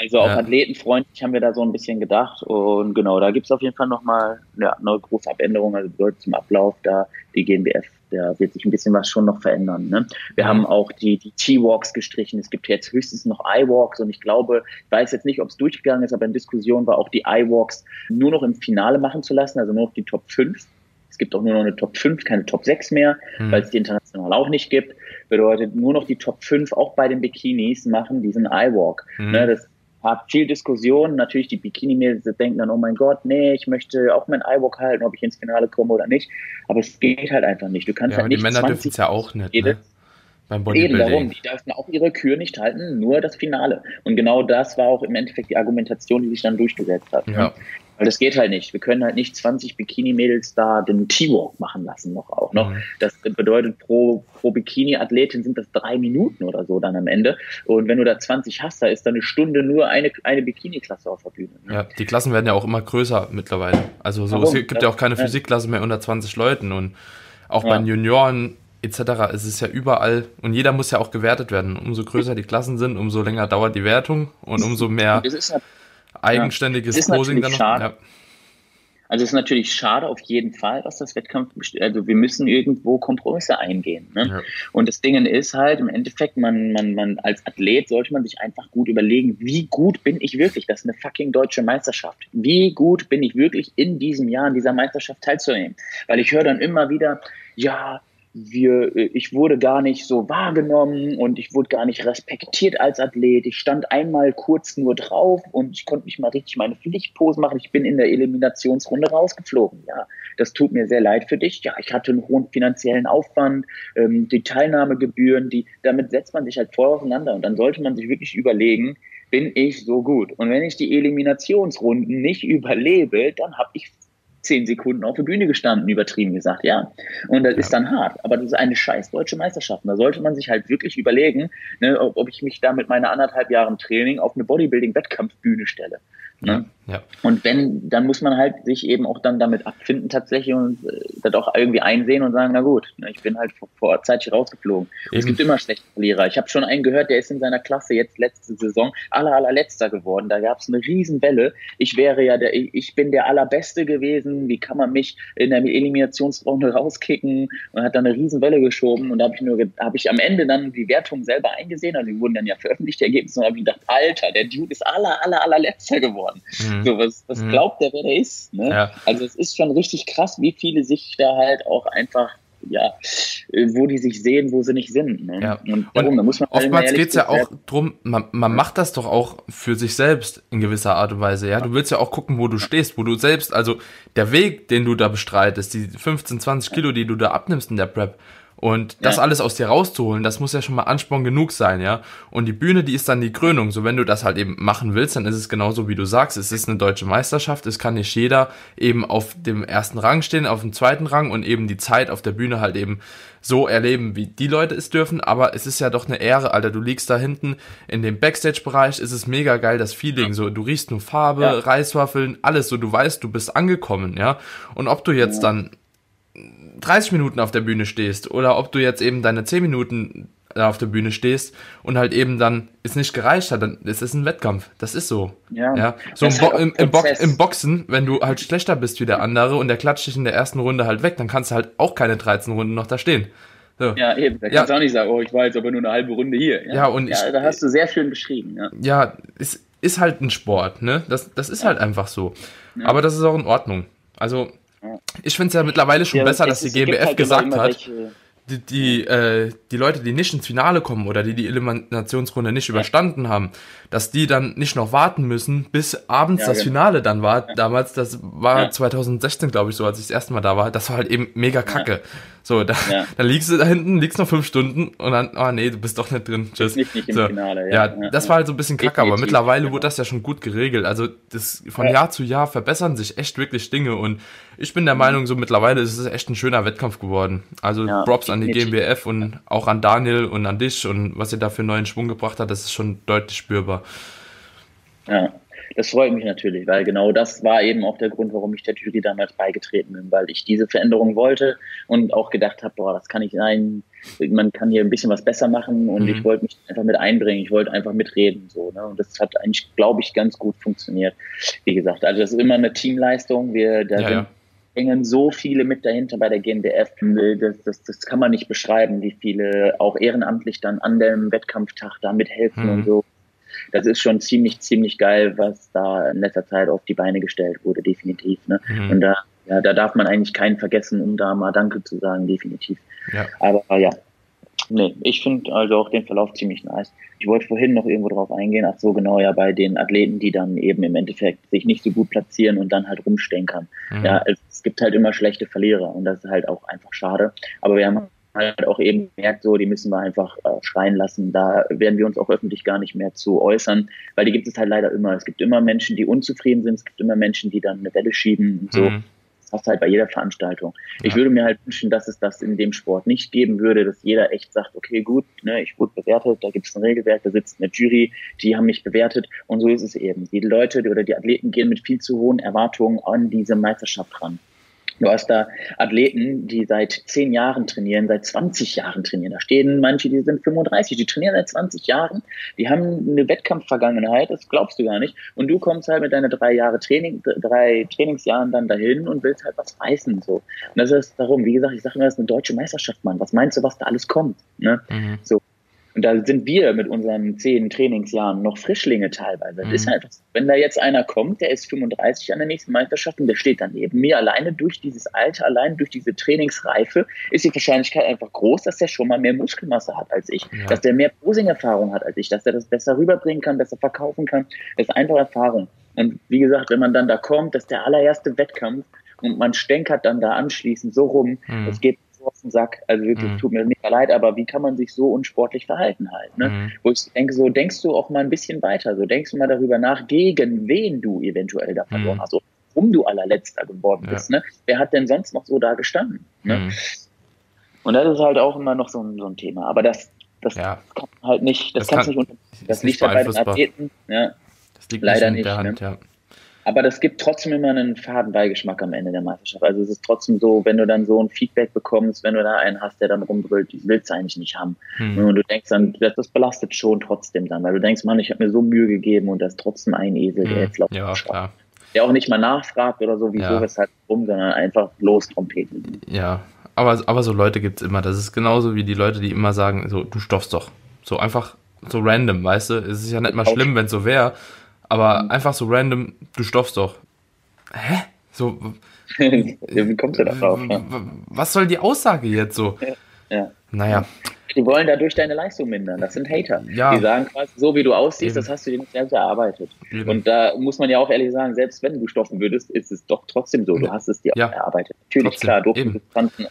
Also auch ja. athletenfreundlich haben wir da so ein bisschen gedacht. Und genau, da gibt es auf jeden Fall nochmal ja, eine große Abänderung, also bedeutet zum Ablauf da die GmbF da wird sich ein bisschen was schon noch verändern. Ne? Wir haben auch die, die T-Walks gestrichen. Es gibt jetzt höchstens noch I-Walks und ich glaube, ich weiß jetzt nicht, ob es durchgegangen ist, aber in Diskussion war auch die I-Walks nur noch im Finale machen zu lassen, also nur noch die Top 5. Es gibt auch nur noch eine Top 5, keine Top 6 mehr, mhm. weil es die international auch nicht gibt. Bedeutet nur noch die Top 5 auch bei den Bikinis machen diesen I-Walk. Mhm. Ne, das hat viel Diskussion. Natürlich die Bikini-Mädels denken dann, oh mein Gott, nee, ich möchte auch mein I-Walk halten, ob ich ins Finale komme oder nicht. Aber es geht halt einfach nicht. Du kannst ja, halt nicht die Männer dürfen es ja auch nicht, ne? Beim Bodybuilding. Eben darum, die dürfen auch ihre Kür nicht halten, nur das Finale. Und genau das war auch im Endeffekt die Argumentation, die sich dann durchgesetzt hat. Ja. Weil das geht halt nicht. Wir können halt nicht 20 Bikini-Mädels da den T-Walk machen lassen noch auch noch. Mhm. Das bedeutet pro, pro Bikini-Athletin sind das drei Minuten oder so dann am Ende. Und wenn du da 20 hast, da ist da eine Stunde nur eine, eine Bikini-Klasse auf der Bühne. Ne? Ja, die Klassen werden ja auch immer größer mittlerweile. Also so, es gibt ja auch keine Physikklasse mehr unter 20 Leuten und auch ja. bei den Junioren etc. ist es ja überall und jeder muss ja auch gewertet werden. Umso größer die Klassen sind, umso länger dauert die Wertung und umso mehr eigenständiges ja. Posing dann noch. Ja. Also es ist natürlich schade auf jeden Fall, was das Wettkampf, also wir müssen irgendwo Kompromisse eingehen. Ne? Ja. Und das Ding ist halt, im Endeffekt, man, man, man, als Athlet sollte man sich einfach gut überlegen, wie gut bin ich wirklich? Das ist eine fucking deutsche Meisterschaft. Wie gut bin ich wirklich in diesem Jahr an dieser Meisterschaft teilzunehmen? Weil ich höre dann immer wieder, ja, wir, äh, ich wurde gar nicht so wahrgenommen und ich wurde gar nicht respektiert als Athlet. Ich stand einmal kurz nur drauf und ich konnte nicht mal richtig meine Pflichtpose machen. Ich bin in der Eliminationsrunde rausgeflogen. Ja, das tut mir sehr leid für dich. Ja, ich hatte einen hohen finanziellen Aufwand, ähm, die Teilnahmegebühren, die, damit setzt man sich halt voll auseinander und dann sollte man sich wirklich überlegen, bin ich so gut? Und wenn ich die Eliminationsrunden nicht überlebe, dann habe ich zehn Sekunden auf der Bühne gestanden, übertrieben gesagt, ja. Und das ja. ist dann hart. Aber das ist eine scheiß deutsche Meisterschaft. Und da sollte man sich halt wirklich überlegen, ne, ob, ob ich mich da mit meiner anderthalb Jahren Training auf eine Bodybuilding-Wettkampfbühne stelle. Ne? Ja. Und wenn, dann muss man halt sich eben auch dann damit abfinden tatsächlich und äh, das auch irgendwie einsehen und sagen, na gut, ne, ich bin halt vor, vor Zeit rausgeflogen. Es gibt immer schlechte Verlierer. Ich habe schon einen gehört, der ist in seiner Klasse jetzt letzte Saison aller allerletzter geworden. Da gab es eine Riesenwelle. Ich wäre ja der, ich bin der allerbeste gewesen. Wie kann man mich in der Eliminationsrunde rauskicken? Und hat dann eine Riesenwelle geschoben und da habe ich nur, habe ich am Ende dann die Wertung selber eingesehen. Also die wurden dann ja veröffentlicht, die Ergebnisse, und habe ich gedacht, Alter, der Dude ist aller aller allerletzter geworden geworden. Mhm. So, was, was mhm. glaubt der, wer der ist? Ne? Ja. Also es ist schon richtig krass, wie viele sich da halt auch einfach ja, wo die sich sehen, wo sie nicht sind. Ne? Ja. Und, darum, da muss man halt oftmals geht es ja auch drum, man, man macht das doch auch für sich selbst in gewisser Art und Weise. Ja, du willst ja auch gucken, wo du stehst, wo du selbst, also der Weg, den du da bestreitest, die 15, 20 Kilo, die du da abnimmst in der Prep, und das ja. alles aus dir rauszuholen, das muss ja schon mal Ansporn genug sein, ja. Und die Bühne, die ist dann die Krönung. So, wenn du das halt eben machen willst, dann ist es genauso, wie du sagst. Es ist eine deutsche Meisterschaft. Es kann nicht jeder eben auf dem ersten Rang stehen, auf dem zweiten Rang und eben die Zeit auf der Bühne halt eben so erleben, wie die Leute es dürfen. Aber es ist ja doch eine Ehre, Alter. Du liegst da hinten in dem Backstage-Bereich. Es ist mega geil, das Feeling. So, du riechst nur Farbe, ja. Reiswaffeln, alles so. Du weißt, du bist angekommen, ja. Und ob du jetzt dann 30 Minuten auf der Bühne stehst oder ob du jetzt eben deine 10 Minuten auf der Bühne stehst und halt eben dann es nicht gereicht hat, dann ist es ein Wettkampf. Das ist so. Ja. ja. So im, Bo im, im, Bo im, Boxen, wenn du halt schlechter bist wie der andere und der klatscht dich in der ersten Runde halt weg, dann kannst du halt auch keine 13 Runden noch da stehen. So. Ja, eben. Da kannst du auch nicht sagen, oh, ich war jetzt aber nur eine halbe Runde hier. Ja, ja und ja, ich, da hast du sehr schön beschrieben. Ja, ja es ist halt ein Sport, ne? Das, das ist halt einfach so. Aber das ist auch in Ordnung. Also, ich finde es ja mittlerweile schon ja, besser, dass die GmbF halt gesagt hat, welche, die, die, äh, die Leute, die nicht ins Finale kommen oder die die Eliminationsrunde nicht überstanden haben, dass die dann nicht noch warten müssen, bis abends ja, das genau. Finale dann war. Damals, das war ja. 2016, glaube ich, so, als ich das erste Mal da war. Das war halt eben mega kacke. So, da, ja. dann liegst du da hinten, liegst noch fünf Stunden und dann, oh nee, du bist doch nicht drin. Tschüss. Nicht, nicht im so. Finale, ja. ja. das war halt so ein bisschen kacke, aber mittlerweile genau. wurde das ja schon gut geregelt. Also das von ja. Jahr zu Jahr verbessern sich echt wirklich Dinge und ich bin der mhm. Meinung, so mittlerweile ist es echt ein schöner Wettkampf geworden. Also Props an die GmbF und auch an Daniel und an dich und was ihr da für neuen Schwung gebracht hat, das ist schon deutlich spürbar. Ja, das freut mich natürlich, weil genau das war eben auch der Grund, warum ich der Jury damals beigetreten bin, weil ich diese Veränderung wollte und auch gedacht habe, boah, das kann nicht sein, man kann hier ein bisschen was besser machen und mhm. ich wollte mich einfach mit einbringen, ich wollte einfach mitreden, so, ne? Und das hat eigentlich, glaube ich, ganz gut funktioniert. Wie gesagt, also das ist immer eine Teamleistung, wir, da ja, sind ja hängen so viele mit dahinter bei der GmbF. Das, das, das kann man nicht beschreiben, wie viele auch ehrenamtlich dann an dem Wettkampftag da mithelfen mhm. und so. Das ist schon ziemlich, ziemlich geil, was da in letzter Zeit auf die Beine gestellt wurde, definitiv. Ne? Mhm. Und da, ja, da darf man eigentlich keinen vergessen, um da mal Danke zu sagen, definitiv. Ja. Aber ja, Nee, ich finde also auch den Verlauf ziemlich nice. Ich wollte vorhin noch irgendwo drauf eingehen, ach so genau, ja, bei den Athleten, die dann eben im Endeffekt sich nicht so gut platzieren und dann halt rumstenkern. Mhm. Ja, es gibt halt immer schlechte Verlierer und das ist halt auch einfach schade. Aber wir haben halt auch eben gemerkt, so, die müssen wir einfach äh, schreien lassen. Da werden wir uns auch öffentlich gar nicht mehr zu äußern, weil die gibt es halt leider immer. Es gibt immer Menschen, die unzufrieden sind, es gibt immer Menschen, die dann eine Welle schieben und so. Mhm. Das hast du halt bei jeder Veranstaltung. Ich würde mir halt wünschen, dass es das in dem Sport nicht geben würde, dass jeder echt sagt, okay, gut, ne, ich wurde bewertet, da gibt es ein Regelwerk, da sitzt eine Jury, die haben mich bewertet und so ist es eben. Die Leute oder die Athleten gehen mit viel zu hohen Erwartungen an diese Meisterschaft ran. Du hast da Athleten, die seit zehn Jahren trainieren, seit 20 Jahren trainieren. Da stehen manche, die sind 35, die trainieren seit 20 Jahren, die haben eine Wettkampfvergangenheit, das glaubst du gar nicht. Und du kommst halt mit deinen drei Jahre Training, drei Trainingsjahren dann dahin und willst halt was reißen. So. Und das ist darum, wie gesagt, ich sage immer, das ist eine deutsche Meisterschaft, Mann. Was meinst du, was da alles kommt? Ne? Mhm. So. Und da sind wir mit unseren zehn Trainingsjahren noch Frischlinge teilweise. Mhm. ist einfach, wenn da jetzt einer kommt, der ist 35 an der nächsten Meisterschaft und der steht dann neben mir, alleine durch dieses Alter, allein durch diese Trainingsreife, ist die Wahrscheinlichkeit einfach groß, dass der schon mal mehr Muskelmasse hat als ich, ja. dass der mehr Posing-Erfahrung hat als ich, dass der das besser rüberbringen kann, besser verkaufen kann. Das ist einfach Erfahrung. Und wie gesagt, wenn man dann da kommt, das ist der allererste Wettkampf und man stänkert dann da anschließend so rum, mhm. das geht auf den Sack. Also wirklich, mhm. tut mir nicht leid, aber wie kann man sich so unsportlich verhalten halt? Ne? Mhm. Wo ich denke, so denkst du auch mal ein bisschen weiter. So denkst du mal darüber nach, gegen wen du eventuell da verloren mhm. hast. Warum du allerletzter geworden ja. bist. Ne? Wer hat denn sonst noch so da gestanden? Ne? Mhm. Und das ist halt auch immer noch so ein, so ein Thema. Aber das, das ja. kann halt nicht, das, das kannst kann, nicht unter, das liegt halt bei den Athleten. Ja. Das liegt leider nicht. In der Hand, ne? ja. Aber das gibt trotzdem immer einen faden Beigeschmack am Ende der Meisterschaft. Also es ist trotzdem so, wenn du dann so ein Feedback bekommst, wenn du da einen hast, der dann rumbrüllt, die willst du eigentlich nicht haben. Hm. Und du denkst dann, das, belastet schon trotzdem dann, weil du denkst, Mann, ich habe mir so Mühe gegeben und da ist trotzdem ein Esel, der hm. jetzt läuft. Ja, klar. Der auch nicht mal nachfragt oder so, wieso, ja. weshalb, rum, sondern einfach lostrompeten. Ja, aber, aber so Leute gibt es immer. Das ist genauso wie die Leute, die immer sagen, so, du stoffst doch. So einfach so random, weißt du? Es ist ja nicht mal schlimm, wenn es so wäre. Aber mhm. einfach so random, du stoffst doch. Hä? So. Wie kommst du da drauf? Ja? Was soll die Aussage jetzt so? Ja. ja. Naja. Die wollen dadurch deine Leistung mindern. Das sind Hater. Ja. Die sagen quasi, so wie du aussiehst, Eben. das hast du dir nicht selbst erarbeitet. Eben. Und da muss man ja auch ehrlich sagen, selbst wenn du stoffen würdest, ist es doch trotzdem so. Du hast es dir ja. erarbeitet. Natürlich, trotzdem. klar, Dopingdistanzen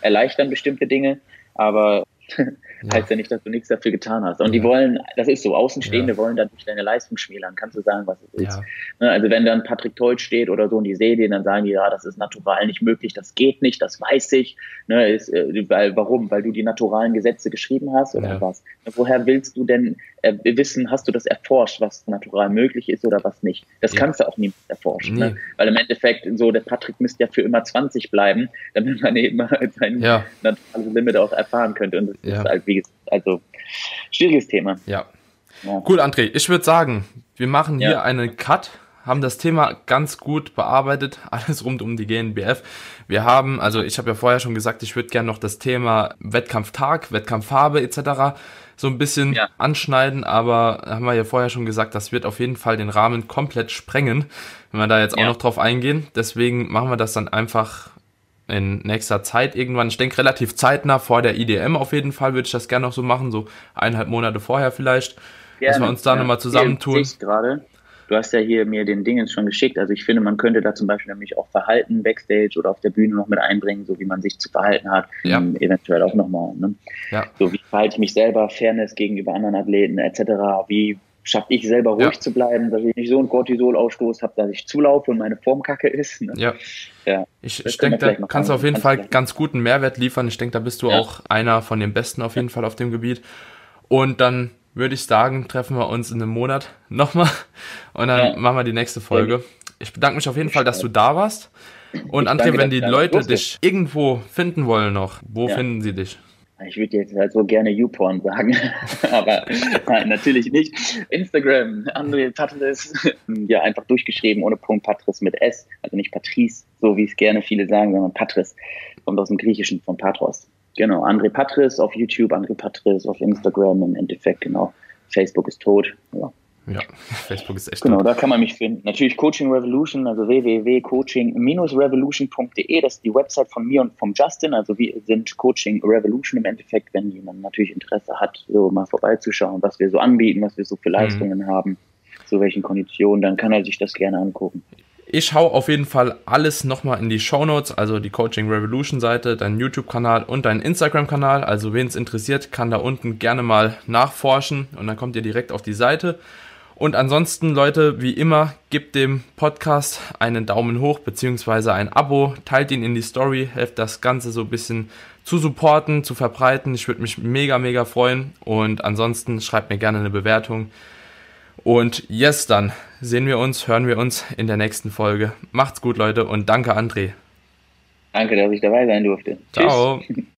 erleichtern bestimmte Dinge, aber ja. heißt ja nicht, dass du nichts dafür getan hast. Und ja. die wollen, das ist so, Außenstehende ja. wollen dadurch deine Leistung schmälern, kannst du sagen, was es ist. Ne, also wenn dann Patrick Teut steht oder so und die sehe den, dann sagen die, ja, das ist natural nicht möglich, das geht nicht, das weiß ich. Ne, ist, äh, weil, warum? Weil du die naturalen Gesetze geschrieben hast oder was? Woher willst du denn wissen, hast du das erforscht, was natural möglich ist oder was nicht? Das kannst du auch niemals erforschen. Ne? Nee. Ne? Weil im Endeffekt, so der Patrick müsste ja für immer 20 bleiben, damit man eben sein naturales Limit auch erfahren könnte. Und das ist halt, wie gesagt, also schwieriges Thema. Ja. ja. Cool, André. Ich würde sagen, wir machen hier ja. einen Cut, haben das Thema ganz gut bearbeitet, alles rund um die GNBF. Wir haben, also ich habe ja vorher schon gesagt, ich würde gerne noch das Thema Wettkampftag, Wettkampffarbe etc. so ein bisschen ja. anschneiden, aber haben wir ja vorher schon gesagt, das wird auf jeden Fall den Rahmen komplett sprengen, wenn wir da jetzt auch noch drauf eingehen. Deswegen machen wir das dann einfach in nächster Zeit irgendwann. Ich denke relativ zeitnah vor der IDM auf jeden Fall würde ich das gerne noch so machen, so eineinhalb Monate vorher vielleicht, gerne, dass wir uns da ja. nochmal zusammentun. gerade. Du hast ja hier mir den Dingens schon geschickt. Also ich finde, man könnte da zum Beispiel nämlich auch Verhalten backstage oder auf der Bühne noch mit einbringen, so wie man sich zu verhalten hat. Ja. Ähm, eventuell auch nochmal. Ne? Ja. So wie verhalte ich mich selber, Fairness gegenüber anderen Athleten etc. Wie schaffe ich selber ruhig ja. zu bleiben, dass ich nicht so einen Cortisol-Ausstoß habe, dass ich zulaufe und meine Form kacke ist. Ne? Ja. ja. Ich, ich denke, da kannst du auf jeden Fall ganz guten Mehrwert liefern. Ich denke, da bist du ja. auch einer von den Besten auf jeden Fall auf dem Gebiet. Und dann würde ich sagen, treffen wir uns in einem Monat nochmal und dann machen wir die nächste Folge. Ich bedanke mich auf jeden Fall, dass du da warst. Und André, wenn die Leute dich irgendwo finden wollen noch, wo finden sie dich? ich würde jetzt halt so gerne YouPorn sagen, aber nein, natürlich nicht. Instagram, André Patris, ja, einfach durchgeschrieben, ohne Punkt Patris mit S, also nicht Patrice, so wie es gerne viele sagen, sondern Patris, kommt aus dem Griechischen von Patros. Genau, André Patris auf YouTube, André Patris auf Instagram, im Endeffekt, genau. Facebook ist tot, ja. Ja, Facebook ist echt Genau, tot. da kann man mich finden. Natürlich Coaching Revolution, also www.coaching-revolution.de, das ist die Website von mir und vom Justin. Also wir sind Coaching Revolution im Endeffekt, wenn jemand natürlich Interesse hat, so mal vorbeizuschauen, was wir so anbieten, was wir so für mhm. Leistungen mhm. haben, zu welchen Konditionen, dann kann er sich das gerne angucken. Ich hau auf jeden Fall alles nochmal in die Show Notes, also die Coaching Revolution Seite, deinen YouTube-Kanal und deinen Instagram-Kanal. Also wen es interessiert, kann da unten gerne mal nachforschen und dann kommt ihr direkt auf die Seite. Und ansonsten, Leute, wie immer, gebt dem Podcast einen Daumen hoch beziehungsweise ein Abo, teilt ihn in die Story, helft das Ganze so ein bisschen zu supporten, zu verbreiten. Ich würde mich mega, mega freuen. Und ansonsten schreibt mir gerne eine Bewertung. Und yes, dann sehen wir uns, hören wir uns in der nächsten Folge. Macht's gut, Leute, und danke, André. Danke, dass ich dabei sein durfte. Ciao. Tschüss.